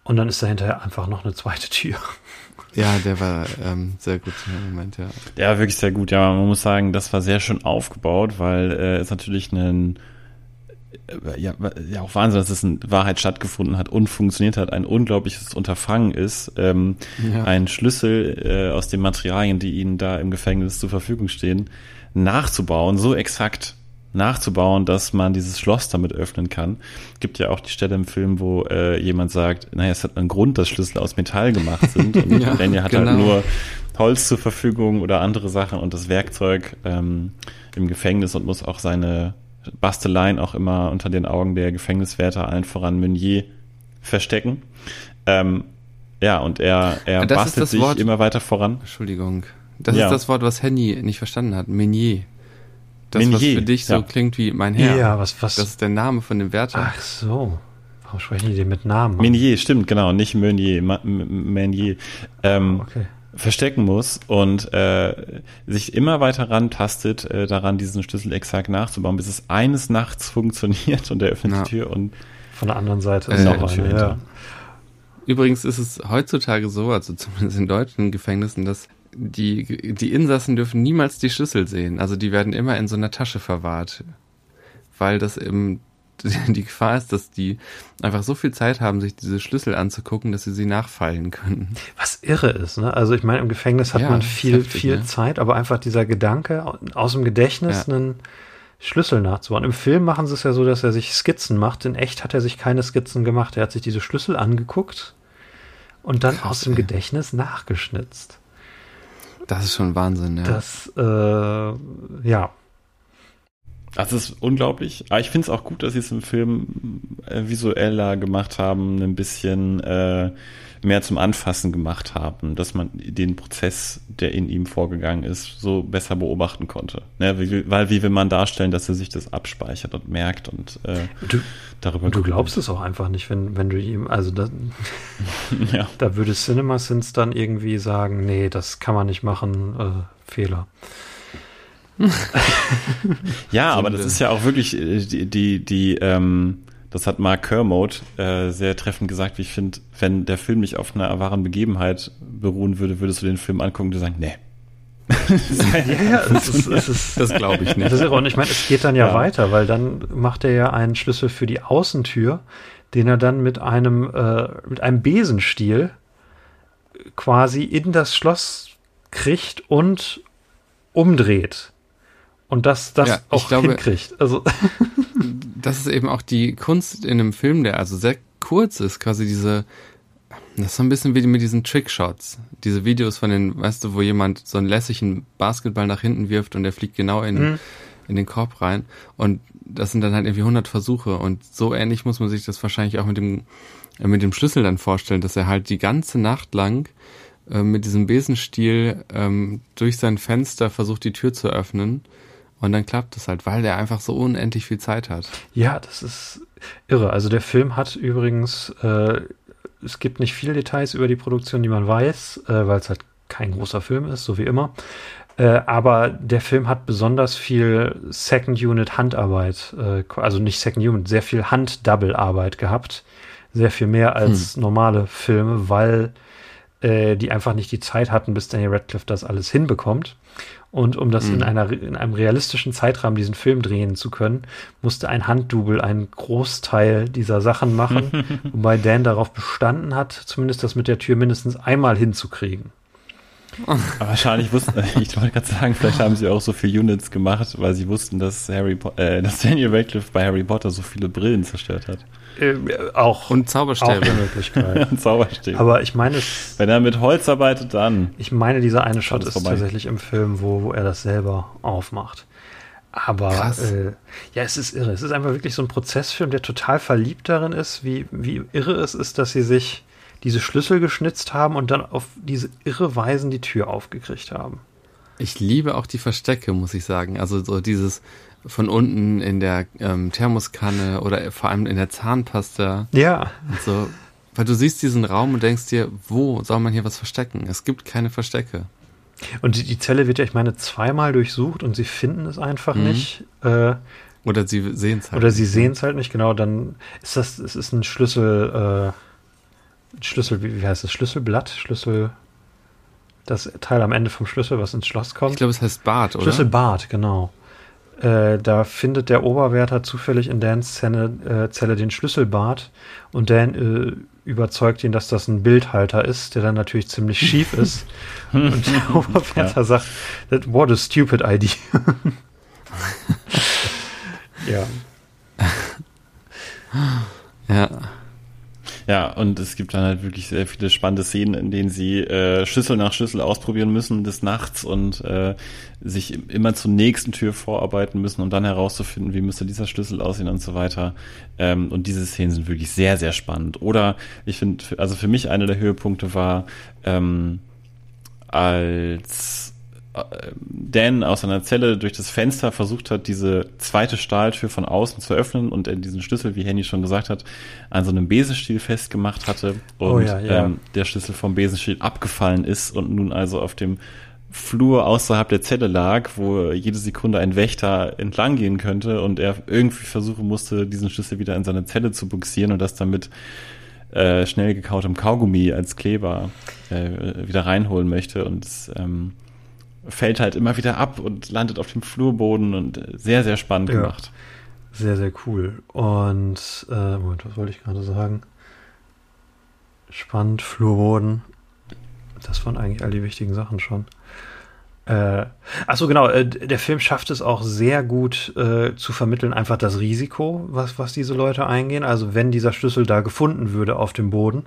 Und dann ist dahinter einfach noch eine zweite Tür. Ja, der war ähm, sehr gut im Moment, ja. Der war wirklich sehr gut, ja. Man muss sagen, das war sehr schön aufgebaut, weil äh, es natürlich ein ja, ja auch Wahnsinn, dass es in Wahrheit stattgefunden hat und funktioniert hat, ein unglaubliches Unterfangen ist, ähm, ja. einen Schlüssel äh, aus den Materialien, die ihnen da im Gefängnis zur Verfügung stehen, nachzubauen, so exakt nachzubauen, dass man dieses Schloss damit öffnen kann. Gibt ja auch die Stelle im Film, wo äh, jemand sagt, naja, es hat einen Grund, dass Schlüssel aus Metall gemacht sind und ja, Daniel hat halt genau. halt nur Holz zur Verfügung oder andere Sachen und das Werkzeug ähm, im Gefängnis und muss auch seine Basteleien auch immer unter den Augen der Gefängniswärter, allen voran Meunier, verstecken. Ähm, ja, und er, er das bastelt sich Wort, immer weiter voran. Entschuldigung. Das ja. ist das Wort, was Henny nicht verstanden hat. Meunier. Das, Menier, was für dich so ja. klingt wie mein Herr. Ja, was, was? Das ist der Name von dem Wärter. Ach so. Warum sprechen die den mit Namen? Menier, stimmt, genau, nicht Meunier, Menier. Ähm, okay. Verstecken muss und äh, sich immer weiter rantastet, äh, daran diesen Schlüssel exakt nachzubauen, bis es eines Nachts funktioniert und er öffnet ja. die Tür und von der anderen Seite ist äh, noch eine, ja. Übrigens ist es heutzutage so, also zumindest in deutschen Gefängnissen, dass die, die Insassen dürfen niemals die Schlüssel sehen. Also die werden immer in so einer Tasche verwahrt. Weil das eben die Gefahr ist, dass die einfach so viel Zeit haben, sich diese Schlüssel anzugucken, dass sie sie nachfallen können. Was irre ist, ne? Also ich meine, im Gefängnis hat ja, man viel, heftig, viel ne? Zeit, aber einfach dieser Gedanke, aus dem Gedächtnis ja. einen Schlüssel nachzubauen. Im Film machen sie es ja so, dass er sich Skizzen macht. In echt hat er sich keine Skizzen gemacht. Er hat sich diese Schlüssel angeguckt und dann Krass, aus dem ey. Gedächtnis nachgeschnitzt. Das ist schon Wahnsinn, ja. Das, äh, ja. Das ist unglaublich. Aber ich finde es auch gut, dass sie es im Film äh, visueller gemacht haben, ein bisschen äh, mehr zum Anfassen gemacht haben, dass man den Prozess, der in ihm vorgegangen ist, so besser beobachten konnte. Ne? Wie, weil wie will man darstellen, dass er sich das abspeichert und merkt und äh, du, darüber. Du glaubst es auch einfach nicht, wenn, wenn du ihm, also das, ja. da würde CinemaSins dann irgendwie sagen, nee, das kann man nicht machen, äh, Fehler. ja, aber das ist ja auch wirklich äh, die, die, die ähm, das hat Mark Kermode äh, sehr treffend gesagt, wie ich finde, wenn der Film nicht auf einer wahren Begebenheit beruhen würde, würdest du den Film angucken und sagen, nee. ja, ja, es ist, es ist, das glaube ich nicht. Das ist, und ich meine, es geht dann ja, ja, weiter, weil dann macht er ja einen Schlüssel für die Außentür, den er dann mit einem, äh, mit einem Besenstiel quasi in das Schloss kriegt und umdreht. Und das, das ja, auch glaube, hinkriegt. Also das ist eben auch die Kunst in einem Film, der also sehr kurz ist, quasi diese, das ist so ein bisschen wie mit diesen Trickshots. Diese Videos von den, weißt du, wo jemand so einen lässigen Basketball nach hinten wirft und der fliegt genau in, mhm. in den Korb rein. Und das sind dann halt irgendwie 100 Versuche. Und so ähnlich muss man sich das wahrscheinlich auch mit dem, äh, mit dem Schlüssel dann vorstellen, dass er halt die ganze Nacht lang äh, mit diesem Besenstiel ähm, durch sein Fenster versucht, die Tür zu öffnen und dann klappt es halt, weil der einfach so unendlich viel Zeit hat. Ja, das ist irre. Also der Film hat übrigens, äh, es gibt nicht viele Details über die Produktion, die man weiß, äh, weil es halt kein großer Film ist, so wie immer. Äh, aber der Film hat besonders viel Second Unit Handarbeit, äh, also nicht Second Unit, sehr viel Hand-Double-Arbeit gehabt. Sehr viel mehr als hm. normale Filme, weil äh, die einfach nicht die Zeit hatten, bis Daniel Radcliffe das alles hinbekommt. Und um das mhm. in, einer, in einem realistischen Zeitrahmen diesen Film drehen zu können, musste ein Handdouble einen Großteil dieser Sachen machen, wobei Dan darauf bestanden hat, zumindest das mit der Tür mindestens einmal hinzukriegen. Aber wahrscheinlich wussten, ich wollte gerade sagen, vielleicht haben sie auch so viele Units gemacht, weil sie wussten, dass Harry, äh, dass Daniel Radcliffe bei Harry Potter so viele Brillen zerstört hat. Äh, auch. Und Zauberstäbe. Auch eine Möglichkeit. und Zauberstäbe. Aber ich meine es. Wenn er mit Holz arbeitet, dann. Ich meine, dieser eine Shot ist vorbei. tatsächlich im Film, wo, wo er das selber aufmacht. Aber äh, ja, es ist irre. Es ist einfach wirklich so ein Prozessfilm, der total verliebt darin ist, wie, wie irre es ist, dass sie sich diese Schlüssel geschnitzt haben und dann auf diese irre Weisen die Tür aufgekriegt haben. Ich liebe auch die Verstecke, muss ich sagen. Also so dieses, von unten in der ähm, Thermoskanne oder vor allem in der Zahnpasta. Ja. Und so, weil du siehst diesen Raum und denkst dir, wo soll man hier was verstecken? Es gibt keine Verstecke. Und die, die Zelle wird ja, ich meine, zweimal durchsucht und sie finden es einfach mhm. nicht. Äh, oder sie sehen es halt. Oder sie sehen es halt nicht, genau. Dann ist das, es ist ein Schlüssel, äh, Schlüssel, wie, wie heißt das? Schlüsselblatt? Schlüssel, das Teil am Ende vom Schlüssel, was ins Schloss kommt. Ich glaube, es heißt Bad, oder? Schlüsselbad, genau. Äh, da findet der Oberwärter zufällig in Dans Zelle, äh, Zelle den Schlüsselbart und Dan äh, überzeugt ihn, dass das ein Bildhalter ist, der dann natürlich ziemlich schief ist. und der Oberwärter ja. sagt, what a stupid idea. ja. Ja. Ja, und es gibt dann halt wirklich sehr viele spannende Szenen, in denen sie äh, Schlüssel nach Schlüssel ausprobieren müssen des Nachts und äh, sich immer zur nächsten Tür vorarbeiten müssen, um dann herauszufinden, wie müsste dieser Schlüssel aussehen und so weiter. Ähm, und diese Szenen sind wirklich sehr, sehr spannend. Oder ich finde, also für mich einer der Höhepunkte war, ähm, als Dan aus seiner Zelle durch das Fenster versucht hat, diese zweite Stahltür von außen zu öffnen und er diesen Schlüssel, wie Henny schon gesagt hat, an so einem Besenstiel festgemacht hatte oh und oh ja, ja. Ähm, der Schlüssel vom Besenstiel abgefallen ist und nun also auf dem Flur außerhalb der Zelle lag, wo jede Sekunde ein Wächter entlang gehen könnte und er irgendwie versuchen musste, diesen Schlüssel wieder in seine Zelle zu buxieren und das damit äh, schnell gekautem Kaugummi als Kleber äh, wieder reinholen möchte und ähm, fällt halt immer wieder ab und landet auf dem Flurboden und sehr, sehr spannend ja. gemacht. Sehr, sehr cool. Und, äh, Moment, was wollte ich gerade sagen? Spannend, Flurboden. Das waren eigentlich all die wichtigen Sachen schon. Äh, achso, genau, äh, der Film schafft es auch sehr gut äh, zu vermitteln, einfach das Risiko, was, was diese Leute eingehen. Also wenn dieser Schlüssel da gefunden würde auf dem Boden,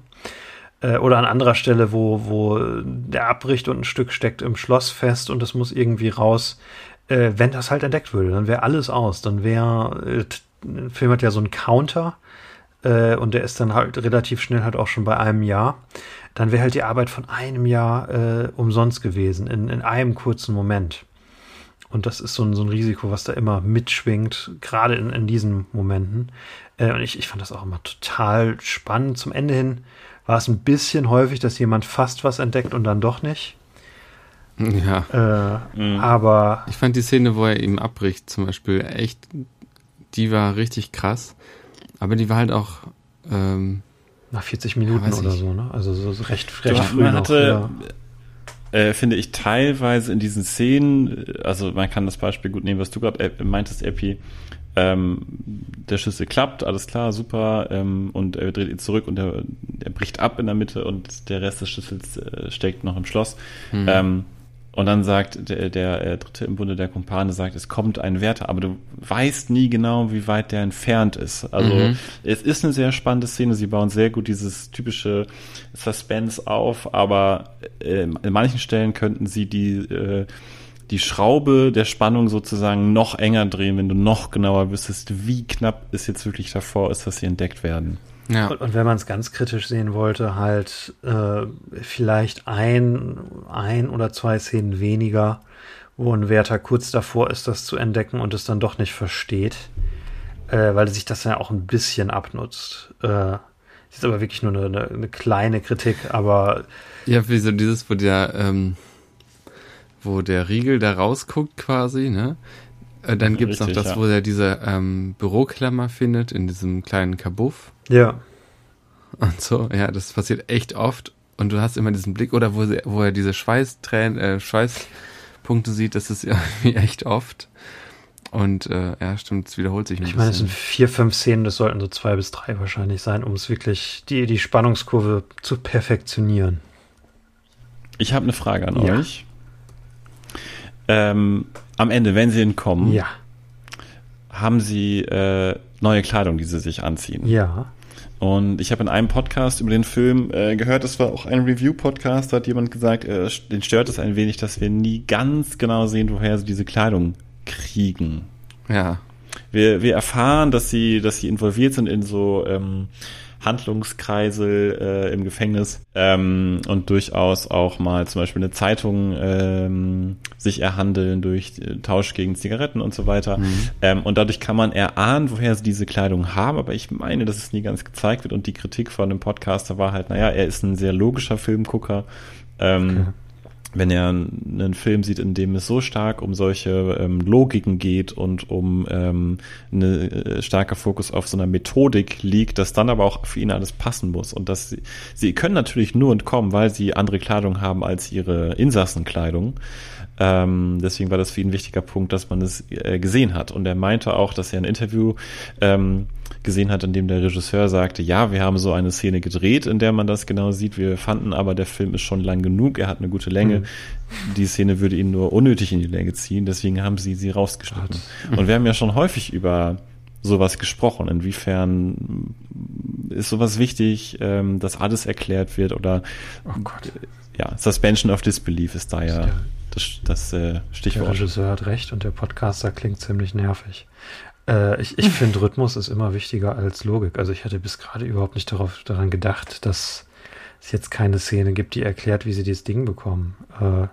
äh, oder an anderer Stelle, wo, wo der abbricht und ein Stück steckt im Schloss fest und es muss irgendwie raus. Äh, wenn das halt entdeckt würde, dann wäre alles aus. Dann wäre, äh, Film hat ja so einen Counter äh, und der ist dann halt relativ schnell halt auch schon bei einem Jahr. Dann wäre halt die Arbeit von einem Jahr äh, umsonst gewesen, in, in einem kurzen Moment. Und das ist so ein, so ein Risiko, was da immer mitschwingt, gerade in, in diesen Momenten. Äh, und ich, ich fand das auch immer total spannend. Zum Ende hin war es ein bisschen häufig, dass jemand fast was entdeckt und dann doch nicht. Ja. Äh, mhm. Aber. Ich fand die Szene, wo er ihm abbricht, zum Beispiel, echt, die war richtig krass. Aber die war halt auch. Ähm, Nach 40 Minuten ja, oder so, ne? Also so recht, recht früh. Man hatte, ja. äh, finde ich, teilweise in diesen Szenen, also man kann das Beispiel gut nehmen, was du gerade äh, meintest, Epi, ähm, der Schlüssel klappt, alles klar, super, ähm, und er dreht ihn zurück und er, er, bricht ab in der Mitte und der Rest des Schlüssels äh, steckt noch im Schloss. Mhm. Ähm, und dann sagt der, der äh, dritte im Bunde der Kumpane sagt, es kommt ein Wärter, aber du weißt nie genau, wie weit der entfernt ist. Also mhm. es ist eine sehr spannende Szene. Sie bauen sehr gut dieses typische Suspense auf, aber äh, in manchen Stellen könnten sie die äh, die Schraube der Spannung sozusagen noch enger drehen, wenn du noch genauer wüsstest, wie knapp es jetzt wirklich davor ist, dass sie entdeckt werden. Ja. Und, und wenn man es ganz kritisch sehen wollte, halt äh, vielleicht ein, ein oder zwei Szenen weniger, wo ein Wärter kurz davor ist, das zu entdecken und es dann doch nicht versteht, äh, weil sich das ja auch ein bisschen abnutzt. Äh, das ist aber wirklich nur eine, eine kleine Kritik, aber. Ja, wie so dieses, wo der, ähm, wo der Riegel da rausguckt quasi, ne? Äh, dann gibt es noch das, ja. wo er diese ähm, Büroklammer findet in diesem kleinen Kabuff. Ja. Und so, ja, das passiert echt oft. Und du hast immer diesen Blick, oder wo, wo er diese Schweißtränen, äh, Schweißpunkte sieht, das ist irgendwie echt oft. Und äh, ja, stimmt, es wiederholt sich ein ich bisschen. Ich meine, es sind vier, fünf Szenen, das sollten so zwei bis drei wahrscheinlich sein, um es wirklich, die, die Spannungskurve zu perfektionieren. Ich habe eine Frage an ja. euch ähm, am Ende, wenn sie entkommen, ja. haben sie äh, neue Kleidung, die sie sich anziehen. Ja. Und ich habe in einem Podcast über den Film äh, gehört, das war auch ein Review-Podcast, da hat jemand gesagt, äh, den stört es ein wenig, dass wir nie ganz genau sehen, woher sie diese Kleidung kriegen. Ja. Wir, wir erfahren, dass sie, dass sie involviert sind in so ähm, Handlungskreisel äh, im Gefängnis ähm, und durchaus auch mal zum Beispiel eine Zeitung ähm, sich erhandeln durch äh, Tausch gegen Zigaretten und so weiter. Mhm. Ähm, und dadurch kann man erahnen, woher sie diese Kleidung haben, aber ich meine, dass es nie ganz gezeigt wird und die Kritik von dem Podcaster war halt, naja, er ist ein sehr logischer Filmgucker. Ähm, okay wenn er einen Film sieht, in dem es so stark um solche ähm, Logiken geht und um ähm, eine äh, starker Fokus auf so einer Methodik liegt, dass dann aber auch für ihn alles passen muss und dass sie, sie können natürlich nur entkommen, weil sie andere Kleidung haben als ihre Insassenkleidung. Ähm, deswegen war das für ihn ein wichtiger Punkt, dass man es äh, gesehen hat. Und er meinte auch, dass er ein Interview ähm, gesehen hat, in dem der Regisseur sagte, ja, wir haben so eine Szene gedreht, in der man das genau sieht. Wir fanden aber, der Film ist schon lang genug, er hat eine gute Länge. Mhm. Die Szene würde ihn nur unnötig in die Länge ziehen, deswegen haben sie sie rausgeschnitten. Gott. Und wir haben ja schon häufig über sowas gesprochen. Inwiefern ist sowas wichtig, ähm, dass alles erklärt wird oder oh Gott. ja, Suspension of Disbelief ist da ja das, das äh, Stichwort. Der Regisseur hat recht und der Podcaster klingt ziemlich nervig. Äh, ich ich finde, Rhythmus ist immer wichtiger als Logik. Also ich hatte bis gerade überhaupt nicht darauf, daran gedacht, dass es jetzt keine Szene gibt, die erklärt, wie sie dieses Ding bekommen. Äh,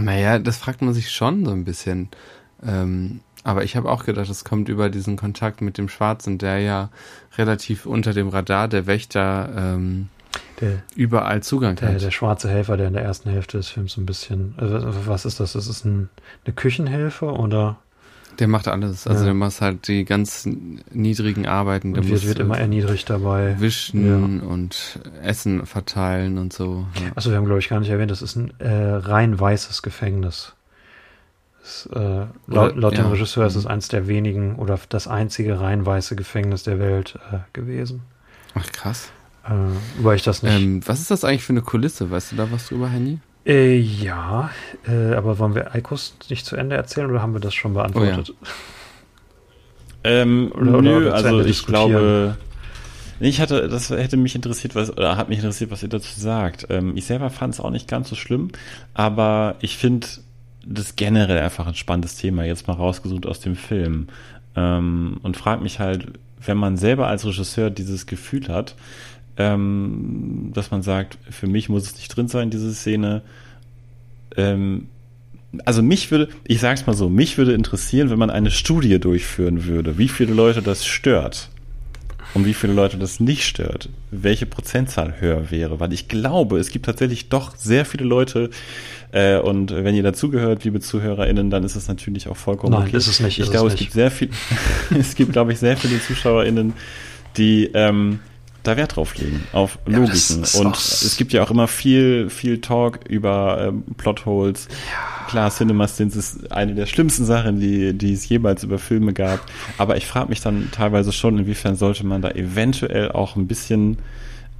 naja, das fragt man sich schon so ein bisschen. Ähm, aber ich habe auch gedacht, es kommt über diesen Kontakt mit dem Schwarzen, der ja relativ unter dem Radar der Wächter ähm, der, überall Zugang der, hat. Der schwarze Helfer, der in der ersten Hälfte des Films so ein bisschen. Also was ist das? Ist es ein, eine Küchenhilfe oder? Der macht alles. Also ja. der macht halt die ganz niedrigen Arbeiten. Der und wird, wird immer erniedrigt dabei. Wischen ja. und Essen verteilen und so. Ja. Also wir haben, glaube ich, gar nicht erwähnt, das ist ein äh, rein weißes Gefängnis. Das, äh, laut, laut dem Regisseur ist es mhm. eins der wenigen oder das einzige rein weiße Gefängnis der Welt äh, gewesen. Ach krass. Äh, weil ich das nicht. Ähm, was ist das eigentlich für eine Kulisse? Weißt du da was drüber, Henny? Äh, ja, äh, aber wollen wir Eikos nicht zu Ende erzählen oder haben wir das schon beantwortet? Oh, ja. ähm, oder, nö, oder also ich glaube, ich hatte, das hätte mich interessiert, was, oder hat mich interessiert, was ihr dazu sagt. Ähm, ich selber fand es auch nicht ganz so schlimm, aber ich finde das generell einfach ein spannendes Thema, jetzt mal rausgesucht aus dem Film. Ähm, und frage mich halt, wenn man selber als Regisseur dieses Gefühl hat, ähm, dass man sagt, für mich muss es nicht drin sein, diese Szene. Ähm, also mich würde, ich sag's mal so, mich würde interessieren, wenn man eine Studie durchführen würde, wie viele Leute das stört und wie viele Leute das nicht stört, welche Prozentzahl höher wäre, weil ich glaube, es gibt tatsächlich doch sehr viele Leute, äh, und wenn ihr dazugehört, liebe ZuhörerInnen, dann ist es natürlich auch vollkommen Nein, okay. ist es nicht. Ich glaube, es, es gibt sehr viel, es gibt, glaube ich, sehr viele ZuschauerInnen, die ähm, da Wert drauf legen, auf Logiken. Ja, und es gibt ja auch immer viel, viel Talk über ähm, Plotholes. Ja. Klar, CinemaSins ist eine der schlimmsten Sachen, die, die es jemals über Filme gab. Aber ich frage mich dann teilweise schon, inwiefern sollte man da eventuell auch ein bisschen,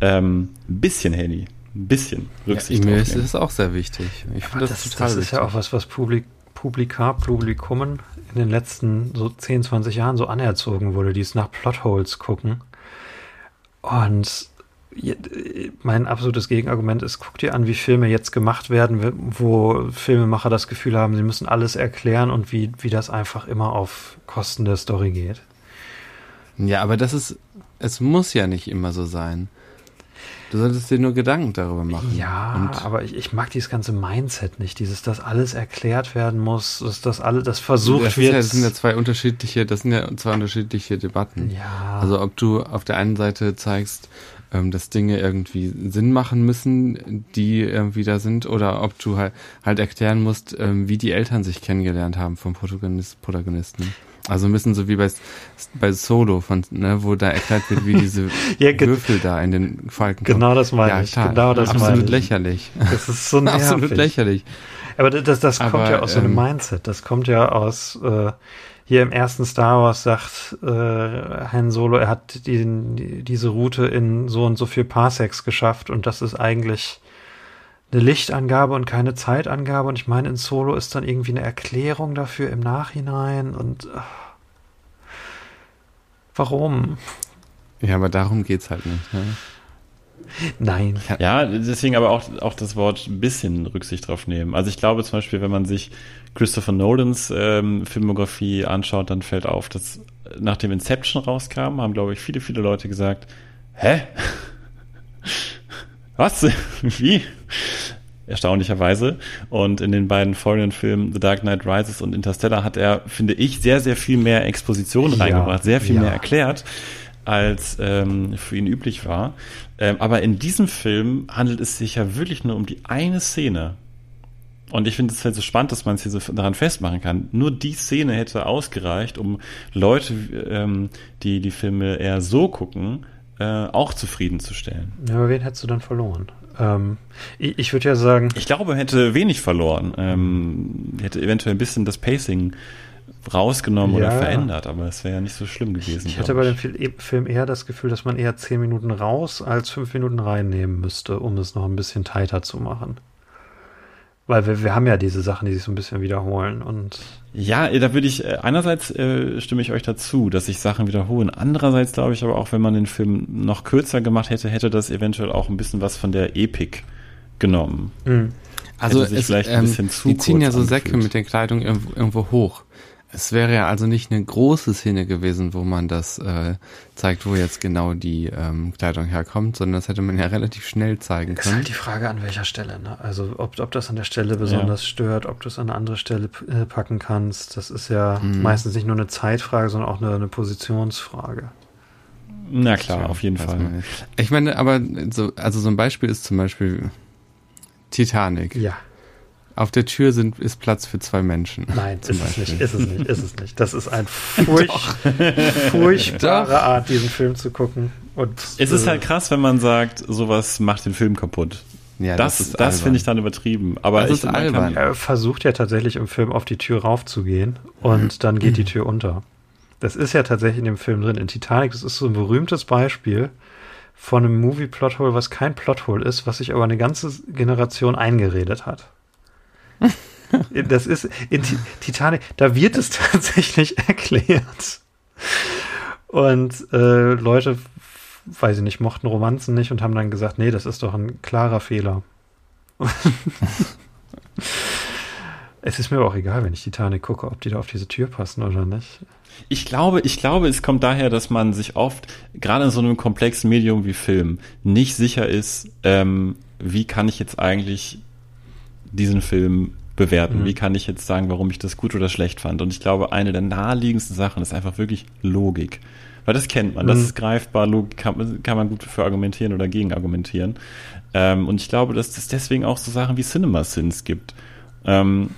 ähm, ein bisschen Handy, ein bisschen Rücksicht ja, mir ist das auch sehr wichtig. Ich finde das, das, total das ist wichtig. ja auch was, was Publik, Publika, Publikummen in den letzten so 10, 20 Jahren so anerzogen wurde, die es nach Plotholes gucken. Und mein absolutes Gegenargument ist, guck dir an, wie Filme jetzt gemacht werden, wo Filmemacher das Gefühl haben, sie müssen alles erklären und wie, wie das einfach immer auf Kosten der Story geht. Ja, aber das ist, es muss ja nicht immer so sein. Du solltest dir nur Gedanken darüber machen. Ja, und aber ich, ich, mag dieses ganze Mindset nicht, dieses, dass alles erklärt werden muss, dass das alles, das versucht das wird. Ja, das sind ja zwei unterschiedliche, das sind ja zwei unterschiedliche Debatten. Ja. Also ob du auf der einen Seite zeigst, ähm, dass Dinge irgendwie Sinn machen müssen, die irgendwie da sind, oder ob du halt, halt erklären musst, ähm, wie die Eltern sich kennengelernt haben vom Protagonist, Protagonisten. Also ein bisschen so wie bei, bei Solo, von, ne, wo da erklärt wird, wie diese ja, Würfel da in den Falken kommen. Genau das meine ja, ich. Klar. Genau das Absolut meine lächerlich. Das ist so nervig. Absolut lächerlich. Aber das, das kommt Aber, ja aus so einem ähm, Mindset. Das kommt ja aus, äh, hier im ersten Star Wars sagt äh, Han Solo, er hat die, die, diese Route in so und so viel Parsecs geschafft und das ist eigentlich eine Lichtangabe und keine Zeitangabe. Und ich meine, in Solo ist dann irgendwie eine Erklärung dafür im Nachhinein und äh, warum? Ja, aber darum geht's halt nicht. Ne? Nein. Ja, deswegen aber auch, auch das Wort ein bisschen Rücksicht drauf nehmen. Also ich glaube zum Beispiel, wenn man sich Christopher Nolans ähm, Filmografie anschaut, dann fällt auf, dass nachdem Inception rauskam, haben, glaube ich, viele, viele Leute gesagt, hä? Was? Wie? Erstaunlicherweise. Und in den beiden folgenden Filmen, The Dark Knight Rises und Interstellar, hat er, finde ich, sehr, sehr viel mehr Exposition ja, reingebracht, sehr viel ja. mehr erklärt. als ähm, für ihn üblich war. Ähm, aber in diesem Film handelt es sich ja wirklich nur um die eine Szene. Und ich finde es halt so spannend, dass man es hier so daran festmachen kann. Nur die Szene hätte ausgereicht, um Leute, ähm, die die Filme eher so gucken, äh, auch zufriedenzustellen. Ja, aber wen hättest du dann verloren? Ähm, ich, ich würde ja sagen. Ich glaube, er hätte wenig verloren. Ähm, hätte eventuell ein bisschen das Pacing rausgenommen ja. oder verändert, aber es wäre ja nicht so schlimm gewesen. Ich, hätte bei dem Film eher das Gefühl, dass man eher zehn Minuten raus als fünf Minuten reinnehmen müsste, um es noch ein bisschen tighter zu machen. Weil wir, wir haben ja diese Sachen, die sich so ein bisschen wiederholen und. Ja, da würde ich, äh, einerseits äh, stimme ich euch dazu, dass sich Sachen wiederholen. Andererseits glaube ich aber auch, wenn man den Film noch kürzer gemacht hätte, hätte das eventuell auch ein bisschen was von der Epik genommen. Mhm. Also es, ähm, die ziehen ja so Säcke mit der Kleidung irgendwo, irgendwo hoch. Es wäre ja also nicht eine große Szene gewesen, wo man das äh, zeigt, wo jetzt genau die ähm, Kleidung herkommt, sondern das hätte man ja relativ schnell zeigen können. Ist halt die Frage, an welcher Stelle. Ne? Also ob, ob das an der Stelle besonders ja. stört, ob du es an eine andere Stelle äh, packen kannst. Das ist ja mhm. meistens nicht nur eine Zeitfrage, sondern auch eine, eine Positionsfrage. Na klar, auf jeden Fall. Ich meine, aber so, also so ein Beispiel ist zum Beispiel Titanic. Ja. Auf der Tür sind, ist Platz für zwei Menschen. Nein, ist es nicht, ist es nicht, ist es nicht. Das ist eine furch furchtbare Art, diesen Film zu gucken. Und, es ist halt krass, wenn man sagt, sowas macht den Film kaputt. Ja, das, das, das finde ich dann übertrieben. Aber das ich, ist albern. er versucht ja tatsächlich im Film auf die Tür raufzugehen und dann geht die Tür unter. Das ist ja tatsächlich in dem Film drin. In Titanic, das ist so ein berühmtes Beispiel von einem Movie-Plothole, was kein Plothole ist, was sich aber eine ganze Generation eingeredet hat. Das ist in Titanic, da wird es tatsächlich erklärt. Und äh, Leute, weiß ich nicht, mochten Romanzen nicht und haben dann gesagt, nee, das ist doch ein klarer Fehler. es ist mir auch egal, wenn ich Titanic gucke, ob die da auf diese Tür passen oder nicht. Ich glaube, ich glaube, es kommt daher, dass man sich oft, gerade in so einem komplexen Medium wie Film, nicht sicher ist, ähm, wie kann ich jetzt eigentlich diesen Film bewerten? Mhm. Wie kann ich jetzt sagen, warum ich das gut oder schlecht fand? Und ich glaube, eine der naheliegendsten Sachen ist einfach wirklich Logik. Weil das kennt man, mhm. das ist greifbar, Logik kann, kann, man gut für argumentieren oder gegen argumentieren. Ähm, und ich glaube, dass es deswegen auch so Sachen wie Cinema Sins gibt. Ähm,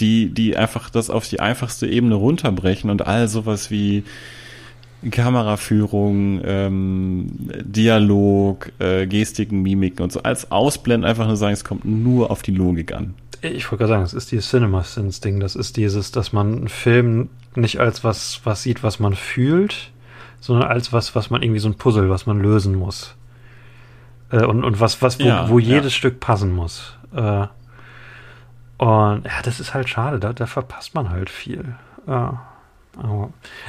die, die einfach das auf die einfachste Ebene runterbrechen und all sowas wie Kameraführung, ähm, Dialog, äh, Gestiken, Mimiken und so als Ausblenden einfach nur sagen, es kommt nur auf die Logik an. Ich wollte gerade sagen, es ist dieses Cinema Sins Ding. Das ist dieses, dass man einen Film nicht als was, was sieht, was man fühlt, sondern als was, was man irgendwie so ein Puzzle, was man lösen muss. Äh, und, und was, was, wo, ja, wo jedes ja. Stück passen muss. Äh, und ja, das ist halt schade, da, da verpasst man halt viel. Ja.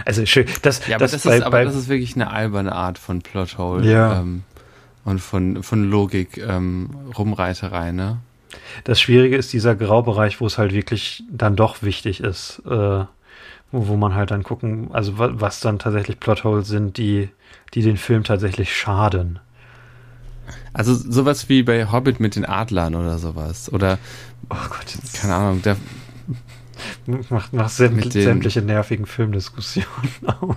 Also schön. Das, ja, aber, das, das bei, ist, aber das ist wirklich eine alberne Art von Plothole. Ja. Ähm, und von, von Logik, ähm, Rumreiterei, ne? Das Schwierige ist dieser Graubereich, wo es halt wirklich dann doch wichtig ist, äh, wo, wo man halt dann gucken, also was dann tatsächlich Plotholes sind, die, die den Film tatsächlich schaden. Also sowas wie bei Hobbit mit den Adlern oder sowas. Oder oh Gott, keine Ahnung, der macht, macht sämtliche nervigen Filmdiskussionen auf.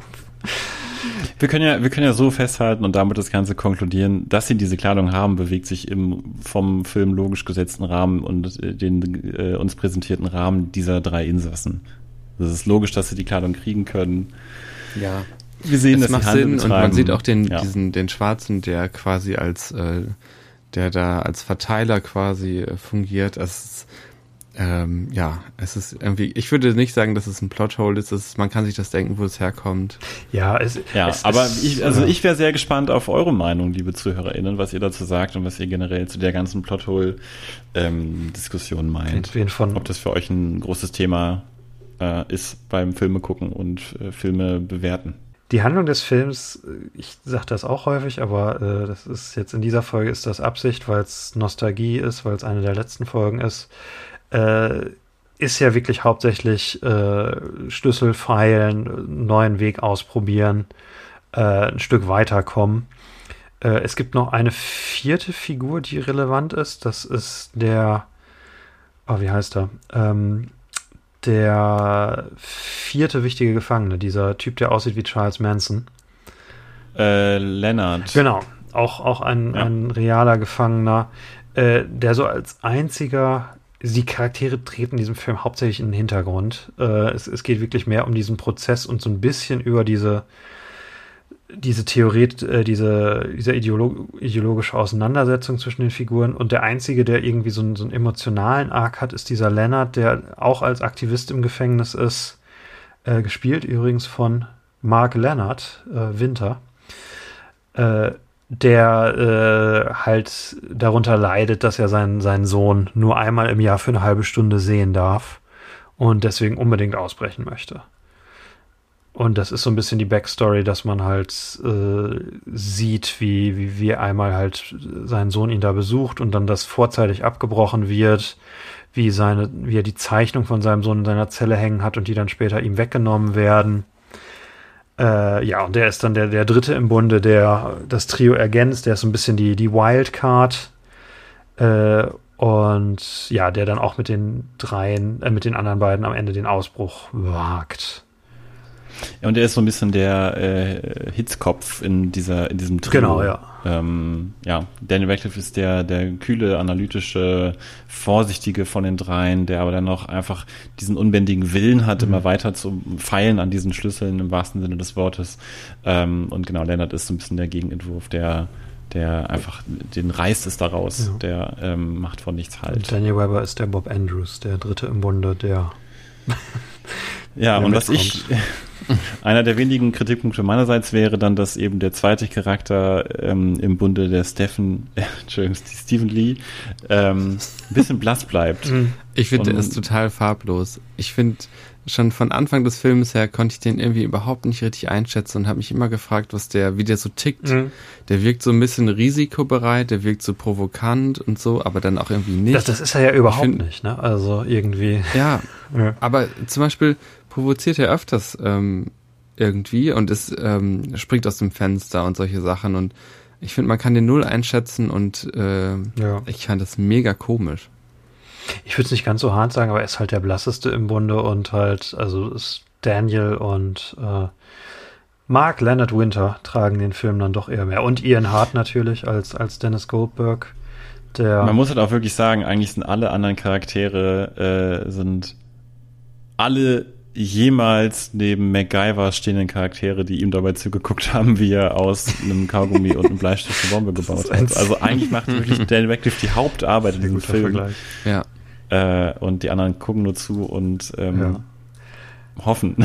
Wir können ja, wir können ja so festhalten und damit das Ganze konkludieren, dass sie diese Kleidung haben, bewegt sich im vom Film logisch gesetzten Rahmen und äh, den äh, uns präsentierten Rahmen dieser drei Insassen. Es ist logisch, dass sie die Kleidung kriegen können. Ja. Wir sehen, es dass macht Sinn und man sieht auch den, ja. diesen, den Schwarzen, der quasi als, äh, der da als Verteiler quasi äh, fungiert. Es ähm, ja, es ist irgendwie, ich würde nicht sagen, dass es ein Plothole ist, ist man kann sich das denken, wo es herkommt. Ja, es, ja es, aber es, ich, also ich wäre sehr gespannt auf eure Meinung, liebe ZuhörerInnen, was ihr dazu sagt und was ihr generell zu der ganzen Plothole-Diskussion ähm, meint. Wen von, Ob das für euch ein großes Thema äh, ist beim Filme gucken und äh, Filme bewerten. Die Handlung des Films, äh, ich sage das auch häufig, aber äh, das ist jetzt in dieser Folge ist das Absicht, weil es Nostalgie ist, weil es eine der letzten Folgen ist äh, ist ja wirklich hauptsächlich äh, Schlüssel feilen, neuen Weg ausprobieren, äh, ein Stück weiterkommen. Äh, es gibt noch eine vierte Figur, die relevant ist. Das ist der, oh, wie heißt er? Ähm, der vierte wichtige Gefangene, dieser Typ, der aussieht wie Charles Manson. Äh, Lennart. Genau, auch, auch ein, ja. ein realer Gefangener, äh, der so als einziger die Charaktere treten in diesem Film hauptsächlich in den Hintergrund. Äh, es, es, geht wirklich mehr um diesen Prozess und so ein bisschen über diese, diese Theorie, äh, diese, diese ideolog ideologische Auseinandersetzung zwischen den Figuren. Und der Einzige, der irgendwie so einen, so einen emotionalen Arc hat, ist dieser Leonard, der auch als Aktivist im Gefängnis ist. Äh, gespielt übrigens von Mark Leonard äh, Winter. Äh, der äh, halt darunter leidet, dass er seinen, seinen Sohn nur einmal im Jahr für eine halbe Stunde sehen darf und deswegen unbedingt ausbrechen möchte. Und das ist so ein bisschen die Backstory, dass man halt äh, sieht, wie, wie, wie einmal halt sein Sohn ihn da besucht und dann das vorzeitig abgebrochen wird, wie seine, wie er die Zeichnung von seinem Sohn in seiner Zelle hängen hat und die dann später ihm weggenommen werden. Äh, ja, und der ist dann der, der dritte im Bunde, der das Trio ergänzt. Der ist so ein bisschen die, die Wildcard. Äh, und ja, der dann auch mit den dreien, äh, mit den anderen beiden am Ende den Ausbruch wagt. Und er ist so ein bisschen der äh, Hitzkopf in dieser, in diesem Trio. Genau, ja. Ähm, ja, Daniel Radcliffe ist der, der kühle, analytische, vorsichtige von den dreien, der aber dann noch einfach diesen unbändigen Willen hat, mhm. immer weiter zu feilen an diesen Schlüsseln im wahrsten Sinne des Wortes. Ähm, und genau, Leonard ist so ein bisschen der Gegenentwurf, der der einfach, den reißt es daraus, ja. der ähm, macht von nichts halt. Und Daniel Weber ist der Bob Andrews, der dritte im Bunde, der ja, und was ich, einer der wenigen Kritikpunkte meinerseits wäre dann, dass eben der zweite Charakter ähm, im Bunde der Stephen, äh, Entschuldigung, Stephen Lee, ähm, ein bisschen blass bleibt. Mhm. Ich finde, er ist total farblos. Ich finde, schon von Anfang des Films her konnte ich den irgendwie überhaupt nicht richtig einschätzen und habe mich immer gefragt, was der, wie der so tickt. Mhm. Der wirkt so ein bisschen risikobereit, der wirkt so provokant und so, aber dann auch irgendwie nicht. Das, das ist er ja überhaupt find, nicht, ne? Also irgendwie. Ja, ja, aber zum Beispiel provoziert er öfters ähm, irgendwie und es ähm, springt aus dem Fenster und solche Sachen und ich finde, man kann den null einschätzen und äh, ja. ich fand das mega komisch. Ich würde es nicht ganz so hart sagen, aber er ist halt der blasseste im Bunde und halt, also ist Daniel und äh, Mark Leonard Winter tragen den Film dann doch eher mehr. Und Ian Hart natürlich als, als Dennis Goldberg. Der Man muss halt auch wirklich sagen, eigentlich sind alle anderen Charaktere äh, sind alle jemals neben MacGyver stehenden Charaktere, die ihm dabei zugeguckt haben, wie er aus einem Kaugummi und einem Bleistift eine Bombe gebaut hat. Also eigentlich macht wirklich Daniel Radcliffe die Hauptarbeit in diesem Film. Vergleich. Ja. Äh, und die anderen gucken nur zu und ähm, ja. hoffen.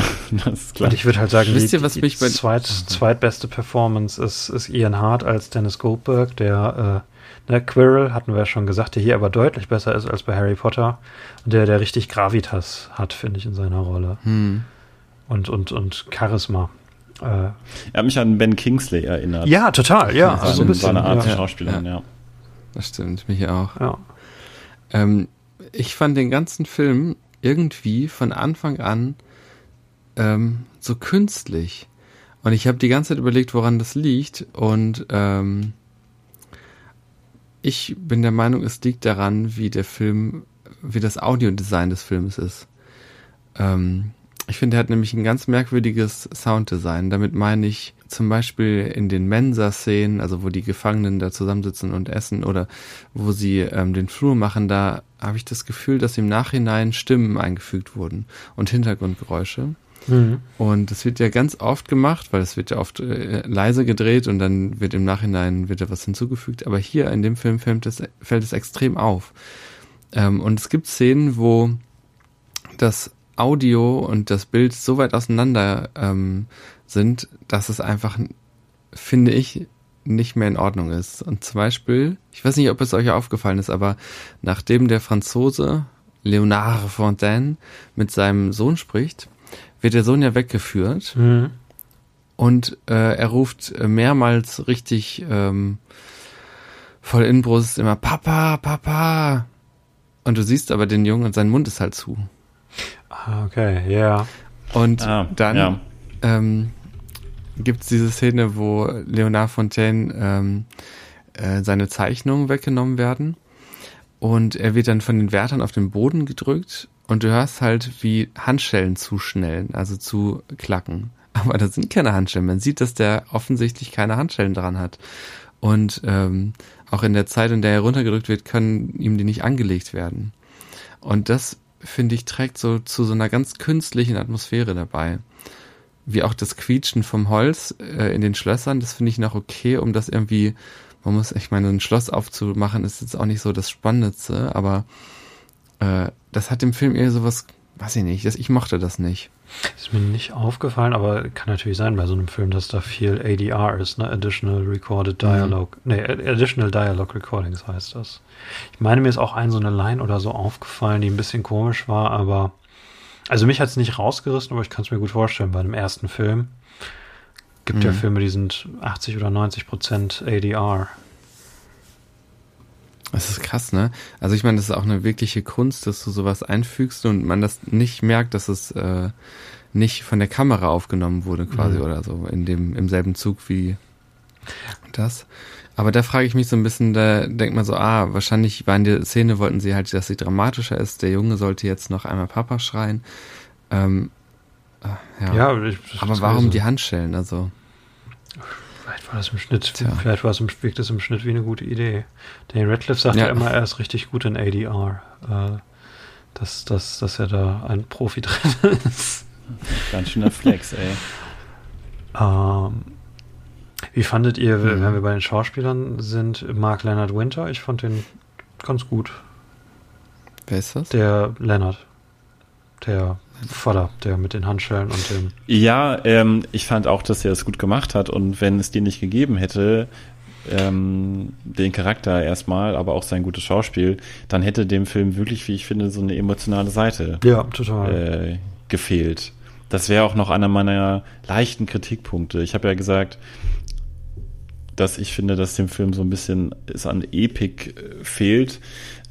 das ist klar. Und ich würde halt sagen, Wisst die, ihr, was die mich bei zweit, zweitbeste Performance ist, ist Ian Hart als Dennis Goldberg, der äh, ne, Quirrell, hatten wir ja schon gesagt, der hier aber deutlich besser ist als bei Harry Potter. Und der, der richtig Gravitas hat, finde ich, in seiner Rolle. Hm. Und, und, und Charisma. Äh, er hat mich an Ben Kingsley erinnert. Ja, total, ja. Also so ein bisschen. War eine Art ja. Schauspielerin, ja. ja. Das stimmt, mich auch. Ja. Ähm, ich fand den ganzen Film irgendwie von Anfang an ähm, so künstlich. Und ich habe die ganze Zeit überlegt, woran das liegt. Und ähm, ich bin der Meinung, es liegt daran, wie der Film, wie das Audiodesign des Films ist. Ähm, ich finde, er hat nämlich ein ganz merkwürdiges Sounddesign. Damit meine ich zum Beispiel in den Mensa-Szenen, also wo die Gefangenen da zusammensitzen und essen oder wo sie ähm, den Flur machen, da habe ich das Gefühl, dass im Nachhinein Stimmen eingefügt wurden und Hintergrundgeräusche. Mhm. Und das wird ja ganz oft gemacht, weil es wird ja oft äh, leise gedreht und dann wird im Nachhinein wird da was hinzugefügt. Aber hier in dem Film fällt es, fällt es extrem auf. Ähm, und es gibt Szenen, wo das Audio und das Bild so weit auseinander ähm, sind, dass es einfach, finde ich, nicht mehr in Ordnung ist. Und zum Beispiel, ich weiß nicht, ob es euch aufgefallen ist, aber nachdem der Franzose Leonard Fontaine mit seinem Sohn spricht, wird der Sohn ja weggeführt mhm. und äh, er ruft mehrmals richtig ähm, voll Inbrust immer Papa, Papa. Und du siehst aber den Jungen und sein Mund ist halt zu. Ah, okay, ja. Yeah. Und ah, dann ja. ähm, gibt es diese Szene, wo Leonard Fontaine ähm, äh, seine Zeichnungen weggenommen werden und er wird dann von den Wärtern auf den Boden gedrückt und du hörst halt, wie Handschellen zuschnellen, also zu klacken. aber da sind keine Handschellen. Man sieht, dass der offensichtlich keine Handschellen dran hat. Und ähm, auch in der Zeit, in der er runtergedrückt wird, können ihm die nicht angelegt werden. Und das, finde ich, trägt so zu so einer ganz künstlichen Atmosphäre dabei. Wie auch das Quietschen vom Holz äh, in den Schlössern, das finde ich noch okay, um das irgendwie, man muss, ich meine, ein Schloss aufzumachen, ist jetzt auch nicht so das Spannendste, aber äh, das hat dem Film eher sowas, weiß ich nicht, das, ich mochte das nicht. Ist mir nicht aufgefallen, aber kann natürlich sein bei so einem Film, dass da viel ADR ist, ne? Additional Recorded Dialogue. Mhm. Nee, Additional Dialogue Recordings heißt das. Ich meine, mir ist auch ein so eine Line oder so aufgefallen, die ein bisschen komisch war, aber also mich hat es nicht rausgerissen, aber ich kann es mir gut vorstellen bei einem ersten Film. Gibt mhm. ja Filme, die sind 80 oder 90 Prozent ADR. Das ist krass, ne? Also ich meine, das ist auch eine wirkliche Kunst, dass du sowas einfügst und man das nicht merkt, dass es äh, nicht von der Kamera aufgenommen wurde quasi mhm. oder so in dem im selben Zug wie das. Aber da frage ich mich so ein bisschen, da denkt man so, ah, wahrscheinlich in der Szene, wollten sie halt, dass sie dramatischer ist. Der Junge sollte jetzt noch einmal Papa schreien. Ähm, äh, ja, ja ich, aber warum die Handschellen? Also war das im Schnitt, Tja. vielleicht war es im, wirkt das im Schnitt wie eine gute Idee. Daniel Radcliffe sagt ja, ja immer, er ist richtig gut in ADR. Äh, dass, dass, dass er da ein Profi drin ist. Ganz schöner Flex, ey. Ähm, wie fandet ihr, mhm. wenn wir bei den Schauspielern sind, Mark Leonard Winter? Ich fand den ganz gut. Wer ist das? Der Leonard. Der Vater, der mit den Handschellen und dem. Ja, ähm, ich fand auch, dass er es gut gemacht hat und wenn es den nicht gegeben hätte, ähm, den Charakter erstmal, aber auch sein gutes Schauspiel, dann hätte dem Film wirklich, wie ich finde, so eine emotionale Seite ja, total. Äh, gefehlt. Das wäre auch noch einer meiner leichten Kritikpunkte. Ich habe ja gesagt, dass ich finde, dass dem Film so ein bisschen es an Epik äh, fehlt.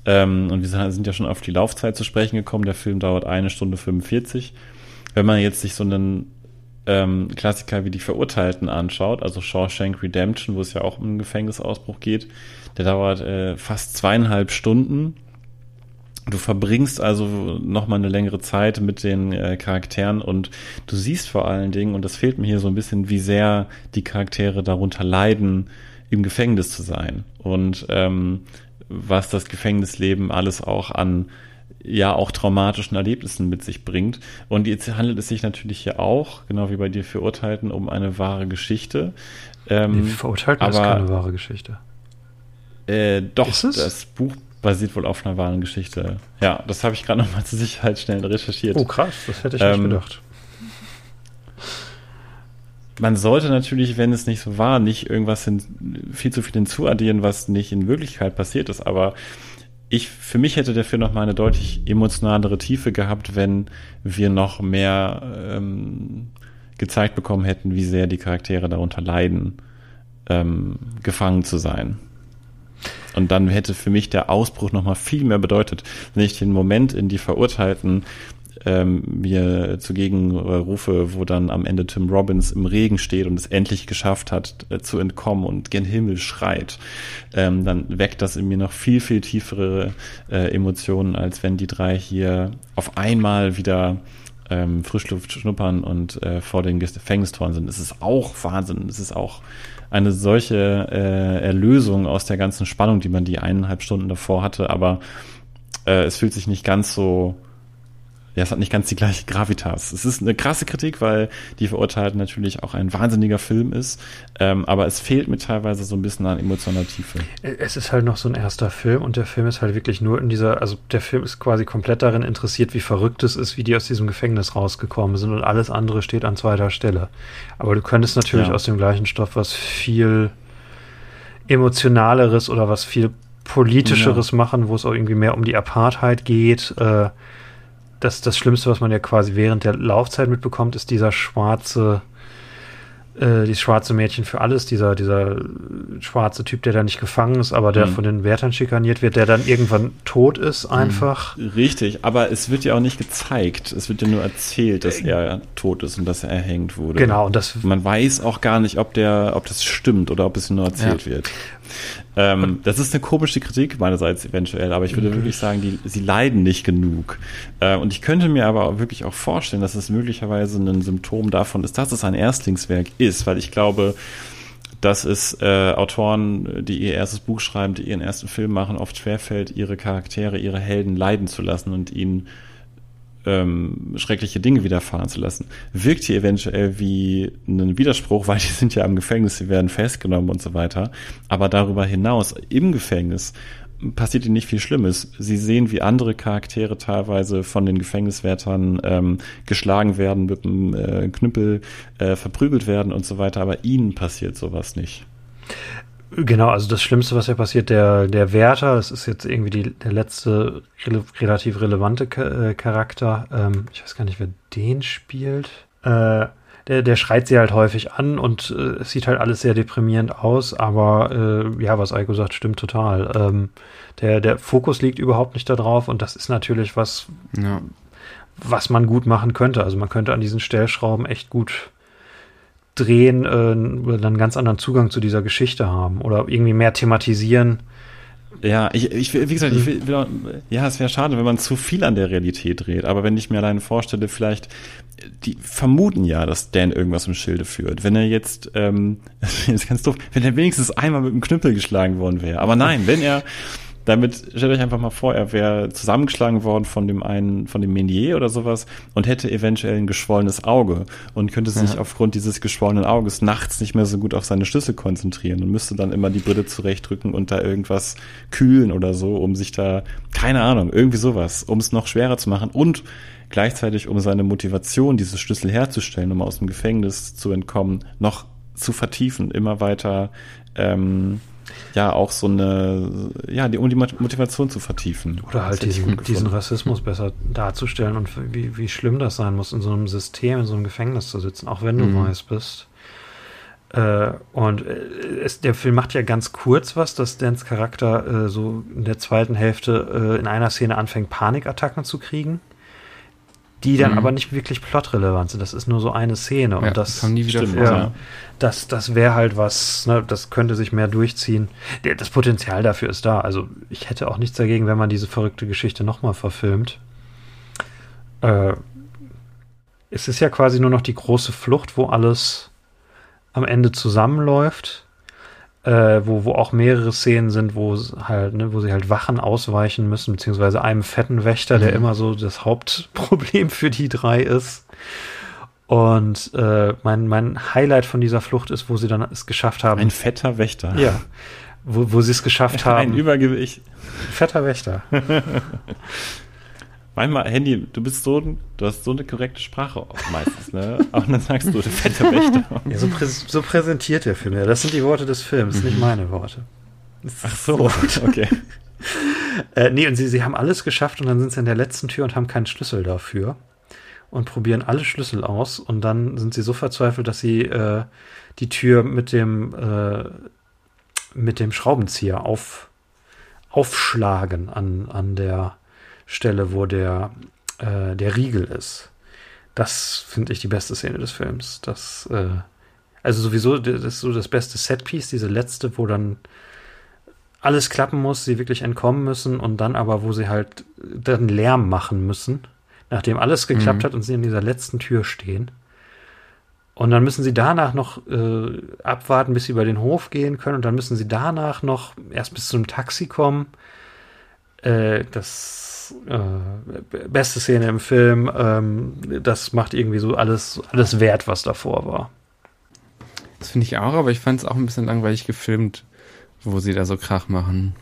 Ähm, und wir sind ja schon auf die Laufzeit zu sprechen gekommen. Der Film dauert eine Stunde 45. Wenn man jetzt sich so einen ähm, Klassiker wie die Verurteilten anschaut, also Shawshank Redemption, wo es ja auch um einen Gefängnisausbruch geht, der dauert äh, fast zweieinhalb Stunden. Du verbringst also nochmal eine längere Zeit mit den äh, Charakteren und du siehst vor allen Dingen, und das fehlt mir hier so ein bisschen, wie sehr die Charaktere darunter leiden, im Gefängnis zu sein. Und ähm, was das Gefängnisleben alles auch an ja auch traumatischen Erlebnissen mit sich bringt. Und jetzt handelt es sich natürlich hier auch, genau wie bei dir Verurteilten, um eine wahre Geschichte. Ähm, nee, Verurteilten aber, ist keine wahre Geschichte. Äh, doch, das Buch basiert wohl auf einer wahren Geschichte. Ja, das habe ich gerade nochmal zur Sicherheit schnell recherchiert. Oh krass, das hätte ich ähm, nicht gedacht man sollte natürlich, wenn es nicht so war, nicht irgendwas hin, viel zu viel hinzuaddieren, was nicht in Wirklichkeit passiert ist. Aber ich, für mich hätte der Film noch mal eine deutlich emotionalere Tiefe gehabt, wenn wir noch mehr ähm, gezeigt bekommen hätten, wie sehr die Charaktere darunter leiden, ähm, gefangen zu sein. Und dann hätte für mich der Ausbruch noch mal viel mehr bedeutet, wenn ich den Moment in die Verurteilten ähm, mir zugegen rufe, wo dann am Ende Tim Robbins im Regen steht und es endlich geschafft hat, äh, zu entkommen und gen Himmel schreit, ähm, dann weckt das in mir noch viel, viel tiefere äh, Emotionen, als wenn die drei hier auf einmal wieder ähm, Frischluft schnuppern und äh, vor den Gefängnistoren sind. Es ist auch Wahnsinn. Es ist auch eine solche äh, Erlösung aus der ganzen Spannung, die man die eineinhalb Stunden davor hatte, aber äh, es fühlt sich nicht ganz so ja, es hat nicht ganz die gleiche Gravitas. Es ist eine krasse Kritik, weil die Verurteilten natürlich auch ein wahnsinniger Film ist, ähm, aber es fehlt mir teilweise so ein bisschen an emotionaler Tiefe. Es ist halt noch so ein erster Film und der Film ist halt wirklich nur in dieser, also der Film ist quasi komplett darin interessiert, wie verrückt es ist, wie die aus diesem Gefängnis rausgekommen sind und alles andere steht an zweiter Stelle. Aber du könntest natürlich ja. aus dem gleichen Stoff was viel emotionaleres oder was viel politischeres ja. machen, wo es auch irgendwie mehr um die Apartheid geht. Äh, das, das Schlimmste, was man ja quasi während der Laufzeit mitbekommt, ist dieser schwarze, äh, dieses schwarze Mädchen für alles, dieser, dieser schwarze Typ, der da nicht gefangen ist, aber der mhm. von den Wärtern schikaniert wird, der dann irgendwann tot ist, mhm. einfach. Richtig, aber es wird ja auch nicht gezeigt. Es wird ja nur erzählt, dass äh, er tot ist und dass er erhängt wurde. Genau, und das. Man weiß auch gar nicht, ob der, ob das stimmt oder ob es nur erzählt ja. wird. Ähm, das ist eine komische Kritik meinerseits eventuell, aber ich würde wirklich sagen, die, sie leiden nicht genug. Äh, und ich könnte mir aber wirklich auch vorstellen, dass es möglicherweise ein Symptom davon ist, dass es ein Erstlingswerk ist, weil ich glaube, dass es äh, Autoren, die ihr erstes Buch schreiben, die ihren ersten Film machen, oft schwerfällt, ihre Charaktere, ihre Helden leiden zu lassen und ihnen ähm, schreckliche Dinge widerfahren zu lassen. Wirkt hier eventuell wie ein Widerspruch, weil die sind ja im Gefängnis, sie werden festgenommen und so weiter. Aber darüber hinaus, im Gefängnis, passiert ihnen nicht viel Schlimmes. Sie sehen, wie andere Charaktere teilweise von den Gefängniswärtern ähm, geschlagen werden, mit einem äh, Knüppel äh, verprügelt werden und so weiter, aber ihnen passiert sowas nicht. Genau, also das Schlimmste, was ja passiert, der, der Wärter, das ist jetzt irgendwie die, der letzte rele relativ relevante äh, Charakter. Ähm, ich weiß gar nicht, wer den spielt. Äh, der, der schreit sie halt häufig an und äh, es sieht halt alles sehr deprimierend aus, aber äh, ja, was Eiko sagt, stimmt total. Ähm, der, der Fokus liegt überhaupt nicht darauf und das ist natürlich was, ja. was man gut machen könnte. Also man könnte an diesen Stellschrauben echt gut drehen, äh, dann einen ganz anderen Zugang zu dieser Geschichte haben oder irgendwie mehr thematisieren. Ja, ich, ich wie gesagt, ich will, will ja, es wäre schade, wenn man zu viel an der Realität dreht. Aber wenn ich mir alleine vorstelle, vielleicht, die vermuten ja, dass Dan irgendwas im Schilde führt. Wenn er jetzt, ähm, das ist ganz doof, wenn er wenigstens einmal mit einem Knüppel geschlagen worden wäre. Aber nein, wenn er damit stellt euch einfach mal vor, er wäre zusammengeschlagen worden von dem einen, von dem Menier oder sowas und hätte eventuell ein geschwollenes Auge und könnte sich ja. aufgrund dieses geschwollenen Auges nachts nicht mehr so gut auf seine Schlüssel konzentrieren und müsste dann immer die Brille zurechtdrücken und da irgendwas kühlen oder so, um sich da, keine Ahnung, irgendwie sowas, um es noch schwerer zu machen und gleichzeitig um seine Motivation, diese Schlüssel herzustellen, um aus dem Gefängnis zu entkommen, noch zu vertiefen, immer weiter ähm, ja auch so eine, ja, die, um die Motivation zu vertiefen. Oder halt diesen, diesen Rassismus besser darzustellen und wie, wie schlimm das sein muss, in so einem System, in so einem Gefängnis zu sitzen, auch wenn du mhm. weiß bist. Äh, und äh, es, der Film macht ja ganz kurz was, dass Dans Charakter äh, so in der zweiten Hälfte äh, in einer Szene anfängt, Panikattacken zu kriegen die dann mhm. aber nicht wirklich plotrelevant sind. Das ist nur so eine Szene und ja, das nie wieder stimmt, ja, das das wäre halt was, ne, das könnte sich mehr durchziehen. Das Potenzial dafür ist da. Also ich hätte auch nichts dagegen, wenn man diese verrückte Geschichte nochmal verfilmt. Äh, es ist ja quasi nur noch die große Flucht, wo alles am Ende zusammenläuft äh, wo, wo auch mehrere Szenen sind, wo halt, ne, wo sie halt Wachen ausweichen müssen, beziehungsweise einem fetten Wächter, der mhm. immer so das Hauptproblem für die drei ist. Und äh, mein, mein Highlight von dieser Flucht ist, wo sie dann es geschafft haben. Ein fetter Wächter. Ja. Wo, wo sie es geschafft haben. Ein Übergewicht. Fetter Wächter. Manchmal, Handy, du bist so, du hast so eine korrekte Sprache meistens, ne? Und dann sagst du, der fette Wächter. Ja, so, prä so, präsentiert der Film ja. Das sind die Worte des Films, mhm. nicht meine Worte. Ach so, okay. äh, nee, und sie, sie haben alles geschafft und dann sind sie in der letzten Tür und haben keinen Schlüssel dafür. Und probieren alle Schlüssel aus und dann sind sie so verzweifelt, dass sie äh, die Tür mit dem, äh, mit dem Schraubenzieher auf, aufschlagen an, an der Stelle, wo der, äh, der Riegel ist. Das finde ich die beste Szene des Films. Das, äh, also sowieso, das ist so das beste Setpiece, diese letzte, wo dann alles klappen muss, sie wirklich entkommen müssen und dann aber, wo sie halt dann Lärm machen müssen, nachdem alles geklappt mhm. hat und sie in dieser letzten Tür stehen. Und dann müssen sie danach noch äh, abwarten, bis sie über den Hof gehen können. Und dann müssen sie danach noch erst bis zum Taxi kommen. Äh, das äh, beste Szene im Film. Ähm, das macht irgendwie so alles, alles wert, was davor war. Das finde ich auch, aber ich fand es auch ein bisschen langweilig gefilmt, wo sie da so Krach machen.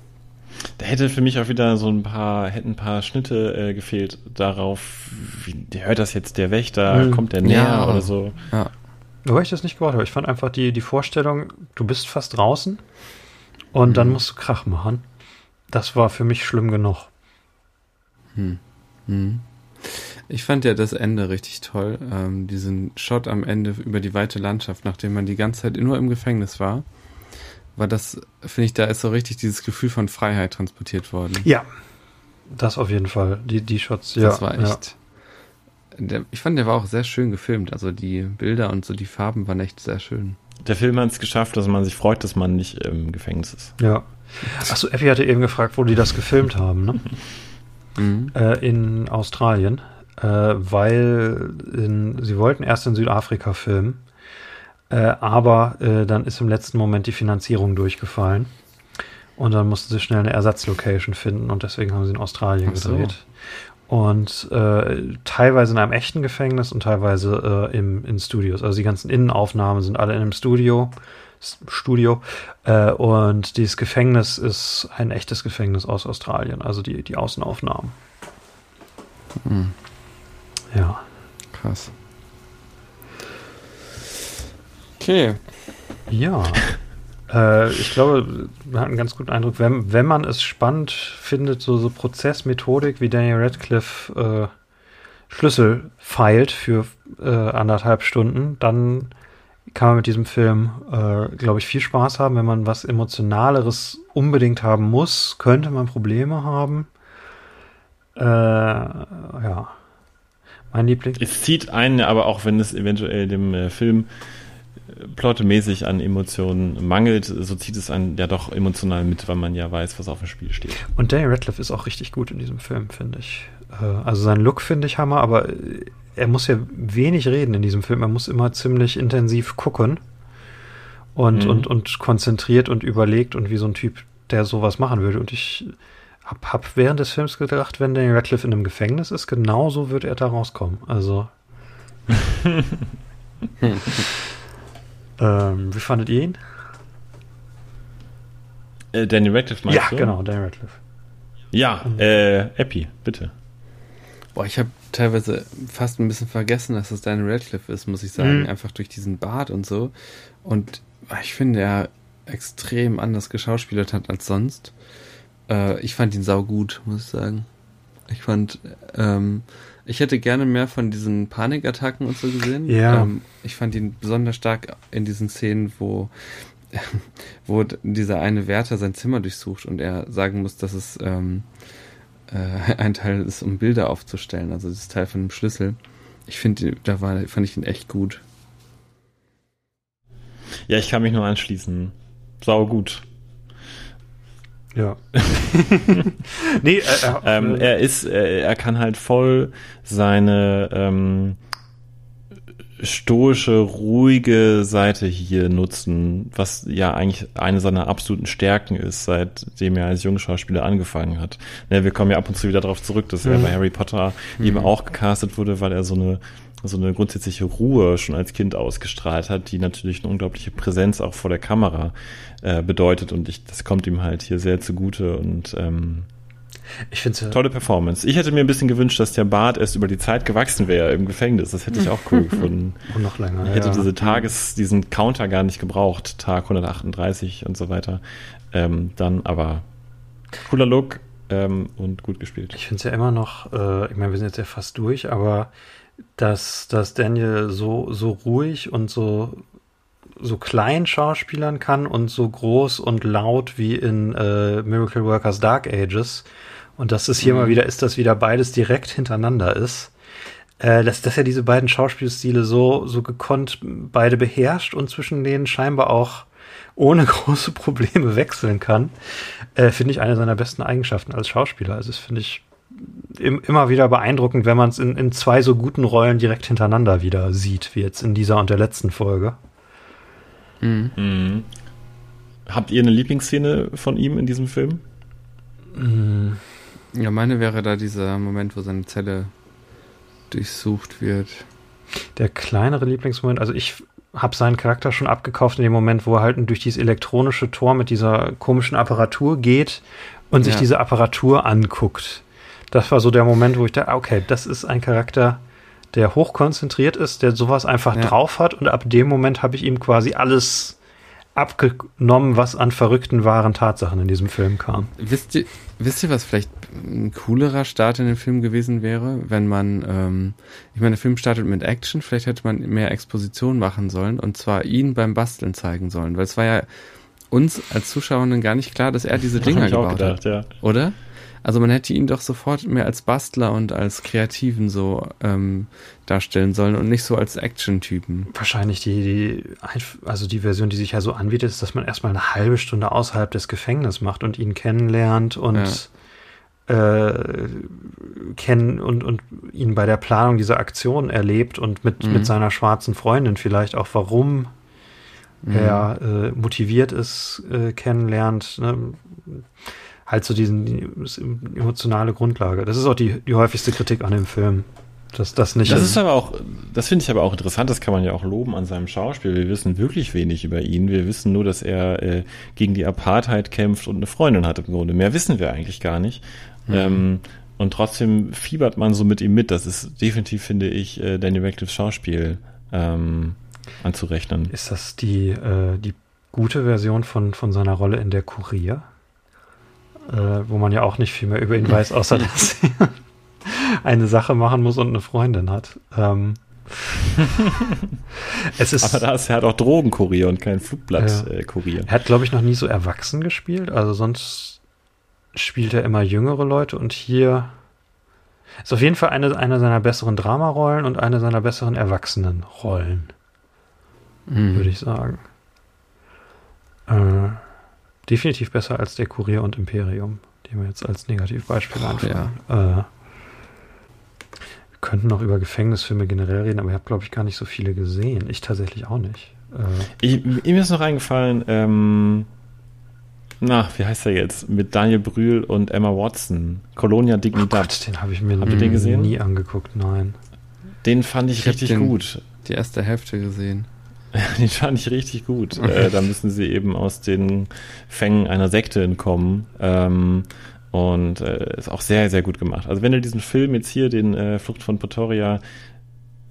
Da hätte für mich auch wieder so ein paar, hätten ein paar Schnitte äh, gefehlt darauf, wie hört das jetzt der Wächter, mhm. kommt der näher ja, oder so. Ja. Wobei ich das nicht gehört habe. Ich fand einfach die, die Vorstellung, du bist fast draußen und mhm. dann musst du Krach machen. Das war für mich schlimm genug. Hm. Hm. Ich fand ja das Ende richtig toll. Ähm, diesen Shot am Ende über die weite Landschaft, nachdem man die ganze Zeit nur im Gefängnis war. War das, finde ich, da ist so richtig dieses Gefühl von Freiheit transportiert worden. Ja, das auf jeden Fall. Die, die Shots, ja. Das war echt. Ja. Der, ich fand, der war auch sehr schön gefilmt. Also die Bilder und so die Farben waren echt sehr schön. Der Film hat es geschafft, dass man sich freut, dass man nicht im Gefängnis ist. Ja. Achso, Effi hatte eben gefragt, wo die das gefilmt haben, ne? Mhm. Äh, in Australien, äh, weil in, sie wollten erst in Südafrika filmen, äh, aber äh, dann ist im letzten Moment die Finanzierung durchgefallen und dann mussten sie schnell eine Ersatzlocation finden und deswegen haben sie in Australien so. gedreht. Und äh, teilweise in einem echten Gefängnis und teilweise äh, im, in Studios. Also die ganzen Innenaufnahmen sind alle in einem Studio. Studio. Äh, und dieses Gefängnis ist ein echtes Gefängnis aus Australien, also die, die Außenaufnahmen. Mhm. Ja. Krass. Okay. Ja. äh, ich glaube, wir hatten einen ganz guten Eindruck, wenn, wenn man es spannend findet, so, so Prozessmethodik wie Daniel Radcliffe äh, Schlüssel feilt für äh, anderthalb Stunden, dann kann man mit diesem Film, äh, glaube ich, viel Spaß haben. Wenn man was Emotionaleres unbedingt haben muss, könnte man Probleme haben. Äh, ja. Mein Liebling. Es zieht einen, aber auch wenn es eventuell dem äh, Film äh, plottemäßig an Emotionen mangelt, so zieht es einen ja doch emotional mit, weil man ja weiß, was auf dem Spiel steht. Und Daniel Radcliffe ist auch richtig gut in diesem Film, finde ich. Äh, also sein Look finde ich Hammer, aber er muss ja wenig reden in diesem Film. Er muss immer ziemlich intensiv gucken und, mhm. und, und konzentriert und überlegt und wie so ein Typ, der sowas machen würde. Und ich hab, hab während des Films gedacht, wenn Daniel Radcliffe in einem Gefängnis ist, genauso wird er da rauskommen. Also. ähm, wie fandet ihr ihn? Äh, Daniel Radcliffe meinst ja, du? Ja, genau, Daniel Radcliffe. Ja, äh, Epi, bitte. Boah, ich habe teilweise fast ein bisschen vergessen, dass das Daniel Radcliffe ist, muss ich sagen. Mhm. Einfach durch diesen Bart und so. Und ich finde, er extrem anders geschauspielert hat als sonst. Äh, ich fand ihn sau gut, muss ich sagen. Ich fand, ähm, ich hätte gerne mehr von diesen Panikattacken und so gesehen. Ja. Ähm, ich fand ihn besonders stark in diesen Szenen, wo wo dieser eine Wärter sein Zimmer durchsucht und er sagen muss, dass es ähm, äh, ein Teil ist, um Bilder aufzustellen, also das Teil von dem Schlüssel. Ich finde, da war, fand ich ihn echt gut. Ja, ich kann mich nur anschließen. Sau gut. Ja. nee, äh, äh, ähm, er ist, äh, er kann halt voll seine ähm, stoische, ruhige Seite hier nutzen, was ja eigentlich eine seiner absoluten Stärken ist, seitdem er als Jungschauspieler angefangen hat. Ne, wir kommen ja ab und zu wieder darauf zurück, dass mhm. er bei Harry Potter mhm. eben auch gecastet wurde, weil er so eine so eine grundsätzliche Ruhe schon als Kind ausgestrahlt hat, die natürlich eine unglaubliche Präsenz auch vor der Kamera äh, bedeutet und ich, das kommt ihm halt hier sehr zugute und ähm, ich finde tolle Performance. Ich hätte mir ein bisschen gewünscht, dass der Bart erst über die Zeit gewachsen wäre im Gefängnis. Das hätte ich auch cool gefunden. Und noch länger. Ich hätte ja. diese Tages, diesen Counter gar nicht gebraucht. Tag 138 und so weiter. Ähm, dann aber cooler Look ähm, und gut gespielt. Ich finde es ja immer noch, äh, ich meine, wir sind jetzt ja fast durch, aber dass, dass Daniel so, so ruhig und so so klein schauspielern kann und so groß und laut wie in äh, Miracle Workers Dark Ages. Und dass es hier mhm. mal wieder ist, dass wieder beides direkt hintereinander ist. Äh, dass, dass er diese beiden Schauspielstile so, so gekonnt beide beherrscht und zwischen denen scheinbar auch ohne große Probleme wechseln kann, äh, finde ich eine seiner besten Eigenschaften als Schauspieler. Also das finde ich im, immer wieder beeindruckend, wenn man es in, in zwei so guten Rollen direkt hintereinander wieder sieht, wie jetzt in dieser und der letzten Folge. Mhm. Mhm. Habt ihr eine Lieblingsszene von ihm in diesem Film? Mhm. Ja, meine wäre da dieser Moment, wo seine Zelle durchsucht wird. Der kleinere Lieblingsmoment, also ich habe seinen Charakter schon abgekauft in dem Moment, wo er halt durch dieses elektronische Tor mit dieser komischen Apparatur geht und sich ja. diese Apparatur anguckt. Das war so der Moment, wo ich dachte, okay, das ist ein Charakter, der hochkonzentriert ist, der sowas einfach ja. drauf hat und ab dem Moment habe ich ihm quasi alles abgenommen, was an verrückten wahren Tatsachen in diesem Film kam. Wisst ihr, wisst ihr, was vielleicht ein coolerer Start in den Film gewesen wäre, wenn man, ähm, ich meine, der Film startet mit Action, vielleicht hätte man mehr Exposition machen sollen und zwar ihn beim Basteln zeigen sollen, weil es war ja uns als Zuschauerinnen gar nicht klar, dass er diese Dinger gebaut gedacht, hat. Ja. Oder? Also man hätte ihn doch sofort mehr als Bastler und als Kreativen so ähm, darstellen sollen und nicht so als Action-Typen. Wahrscheinlich die, die, also die Version, die sich ja so anbietet, ist, dass man erstmal eine halbe Stunde außerhalb des Gefängnisses macht und ihn kennenlernt und ja. äh, kennen und, und ihn bei der Planung dieser Aktion erlebt und mit, mhm. mit seiner schwarzen Freundin vielleicht auch, warum mhm. er äh, motiviert ist, äh, kennenlernt. Ne? Halt so diesen die emotionale Grundlage. Das ist auch die, die häufigste Kritik an dem Film. Dass das nicht das ist aber auch, das finde ich aber auch interessant, das kann man ja auch loben an seinem Schauspiel. Wir wissen wirklich wenig über ihn. Wir wissen nur, dass er äh, gegen die Apartheid kämpft und eine Freundin hat im Grunde. Mehr wissen wir eigentlich gar nicht. Mhm. Ähm, und trotzdem fiebert man so mit ihm mit. Das ist definitiv, finde ich, äh, Danny Radcliffe's Schauspiel ähm, anzurechnen. Ist das die, äh, die gute Version von, von seiner Rolle in der Kurier? Äh, wo man ja auch nicht viel mehr über ihn weiß, außer dass er eine Sache machen muss und eine Freundin hat. Ähm, es ist, Aber da ist er hat auch Drogenkurier und kein Flugblattkurier. Ja. Er hat, glaube ich, noch nie so erwachsen gespielt. Also sonst spielt er immer jüngere Leute und hier ist auf jeden Fall eine, eine seiner besseren Dramarollen und eine seiner besseren Erwachsenenrollen mhm. würde ich sagen. Äh, definitiv besser als der Kurier und Imperium, die wir jetzt als Negativbeispiel anfangen. Ja. Äh, wir könnten noch über Gefängnisfilme generell reden, aber ich habe, glaube ich, gar nicht so viele gesehen. Ich tatsächlich auch nicht. Äh, ich, mir ist noch eingefallen, ähm, na, wie heißt der jetzt? Mit Daniel Brühl und Emma Watson. Colonia Dignidad. Oh Gott, den habe ich mir Habt den gesehen? nie angeguckt, nein. Den fand ich, ich richtig gut. Die erste Hälfte gesehen. Den fand ich richtig gut. äh, da müssen sie eben aus den Fängen einer Sekte entkommen. Ähm, und äh, ist auch sehr, sehr gut gemacht. Also wenn ihr diesen Film jetzt hier, den äh, Flucht von Pretoria,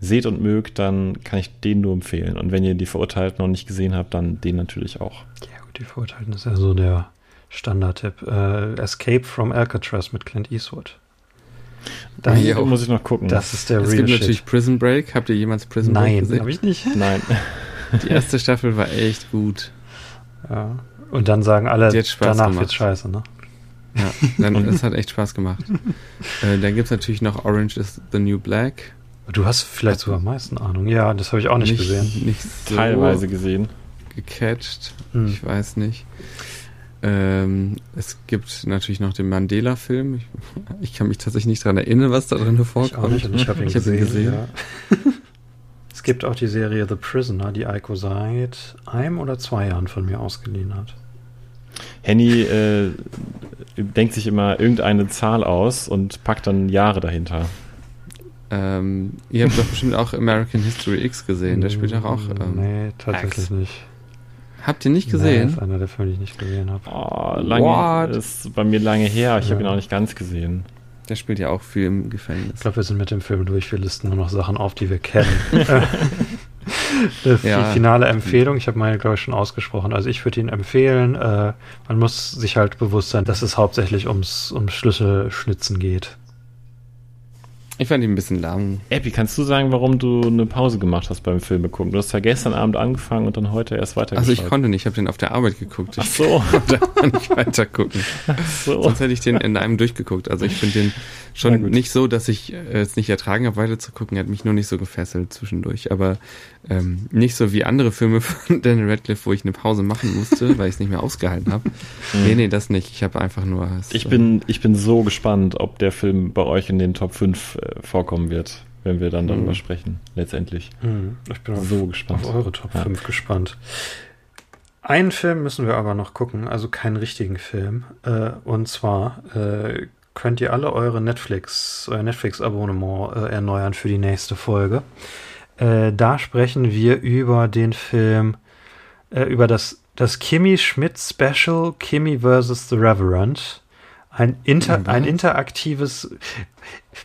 seht und mögt, dann kann ich den nur empfehlen. Und wenn ihr die Verurteilten noch nicht gesehen habt, dann den natürlich auch. Ja gut, die Verurteilten ist ja so der Standardtipp. Äh, Escape from Alcatraz mit Clint Eastwood. Da ja, muss ich noch gucken. Das ist der Es gibt Shit. natürlich Prison Break. Habt ihr jemals Prison Nein, Break gesehen? Nein, habe ich nicht. Nein. Die erste Staffel war echt gut. Ja. Und dann sagen alle, danach wird scheiße, ne? Ja, dann, das hat echt Spaß gemacht. äh, dann gibt es natürlich noch Orange is the New Black. Du hast vielleicht sogar am meisten Ahnung. Ja, das habe ich auch nicht, nicht gesehen. Nicht so Teilweise gesehen. Gecatcht. Hm. Ich weiß nicht. Ähm, es gibt natürlich noch den Mandela-Film. Ich, ich, kann mich tatsächlich nicht daran erinnern, was da drin vorkommt. Ich, auch nicht, ich habe ihn, hab ihn, gesehen. Ja. es gibt auch die Serie The Prisoner, die Eiko seit einem oder zwei Jahren von mir ausgeliehen hat. Henny äh, denkt sich immer irgendeine Zahl aus und packt dann Jahre dahinter. Ähm, ihr habt doch bestimmt auch American History X gesehen, der spielt doch auch. Ähm, nee, tatsächlich X. nicht. Habt ihr nicht gesehen? Nee, ist einer der Filme, die ich nicht gesehen habe. Oh, lange, What? ist bei mir lange her. Ich ja. habe ihn auch nicht ganz gesehen. Der spielt ja auch viel im Gefängnis. Ich glaube, wir sind mit dem Film durch. Wir listen nur noch Sachen auf, die wir kennen. die ja. finale Empfehlung, ich habe meine, glaube ich, schon ausgesprochen. Also ich würde ihn empfehlen. Äh, man muss sich halt bewusst sein, dass es hauptsächlich ums, ums Schlüsselschnitzen geht. Ich fand ihn ein bisschen lang. Epi, kannst du sagen, warum du eine Pause gemacht hast beim Film gucken? Du hast ja gestern Abend angefangen und dann heute erst weitergeschaut. Also ich konnte nicht, ich habe den auf der Arbeit geguckt. Ich Ach so. da kann ich weiter gucken. Ach so. Sonst hätte ich den in einem durchgeguckt. Also ich finde den schon nicht so, dass ich es nicht ertragen habe, weiter zu gucken. Er hat mich nur nicht so gefesselt zwischendurch. Aber ähm, nicht so wie andere Filme von Daniel Radcliffe, wo ich eine Pause machen musste, weil ich es nicht mehr ausgehalten habe. Mhm. Nee, nee, das nicht. Ich habe einfach nur... Ich bin, ich bin so gespannt, ob der Film bei euch in den Top 5 äh, vorkommen wird, wenn wir dann darüber mhm. sprechen, letztendlich. Mhm. Ich bin so auf, gespannt. auf eure Top ja. 5 gespannt. Einen Film müssen wir aber noch gucken, also keinen richtigen Film. Äh, und zwar äh, könnt ihr alle eure Netflix, euer Netflix-Abonnement äh, erneuern für die nächste Folge. Äh, da sprechen wir über den Film, äh, über das, das Kimmy Schmidt Special Kimmy vs. The Reverend. Ein, inter, ein interaktives.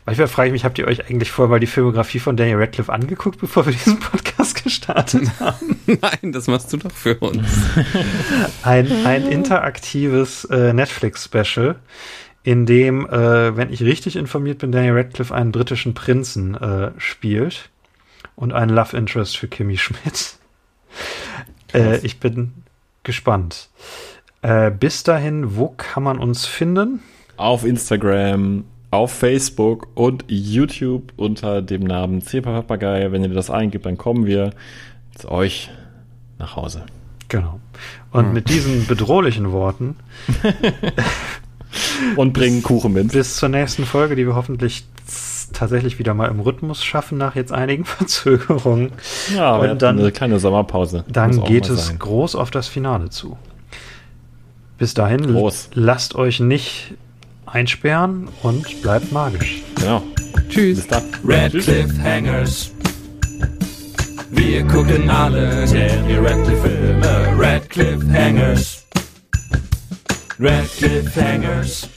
Manchmal frage ich mich, habt ihr euch eigentlich vorher mal die Filmografie von Daniel Radcliffe angeguckt, bevor wir diesen Podcast gestartet haben? Nein, das machst du doch für uns. ein, ein interaktives äh, Netflix-Special, in dem, äh, wenn ich richtig informiert bin, Daniel Radcliffe einen britischen Prinzen äh, spielt und einen Love Interest für Kimmy Schmidt. Äh, ich bin gespannt. Äh, bis dahin, wo kann man uns finden? auf Instagram, auf Facebook und YouTube unter dem Namen Zepa Papagei. Wenn ihr das eingibt, dann kommen wir zu euch nach Hause. Genau. Und hm. mit diesen bedrohlichen Worten und bringen Kuchen mit. Bis zur nächsten Folge, die wir hoffentlich tatsächlich wieder mal im Rhythmus schaffen nach jetzt einigen Verzögerungen. Ja, und dann eine kleine Sommerpause. Dann geht es sein. groß auf das Finale zu. Bis dahin, groß. lasst euch nicht einsperren und bleibt magisch. Genau. Tschüss. Bis dann. Red Cliffhangers. Wir gucken alle Daniel Radcliffe Filme. Red Cliffhangers. Red Cliffhangers.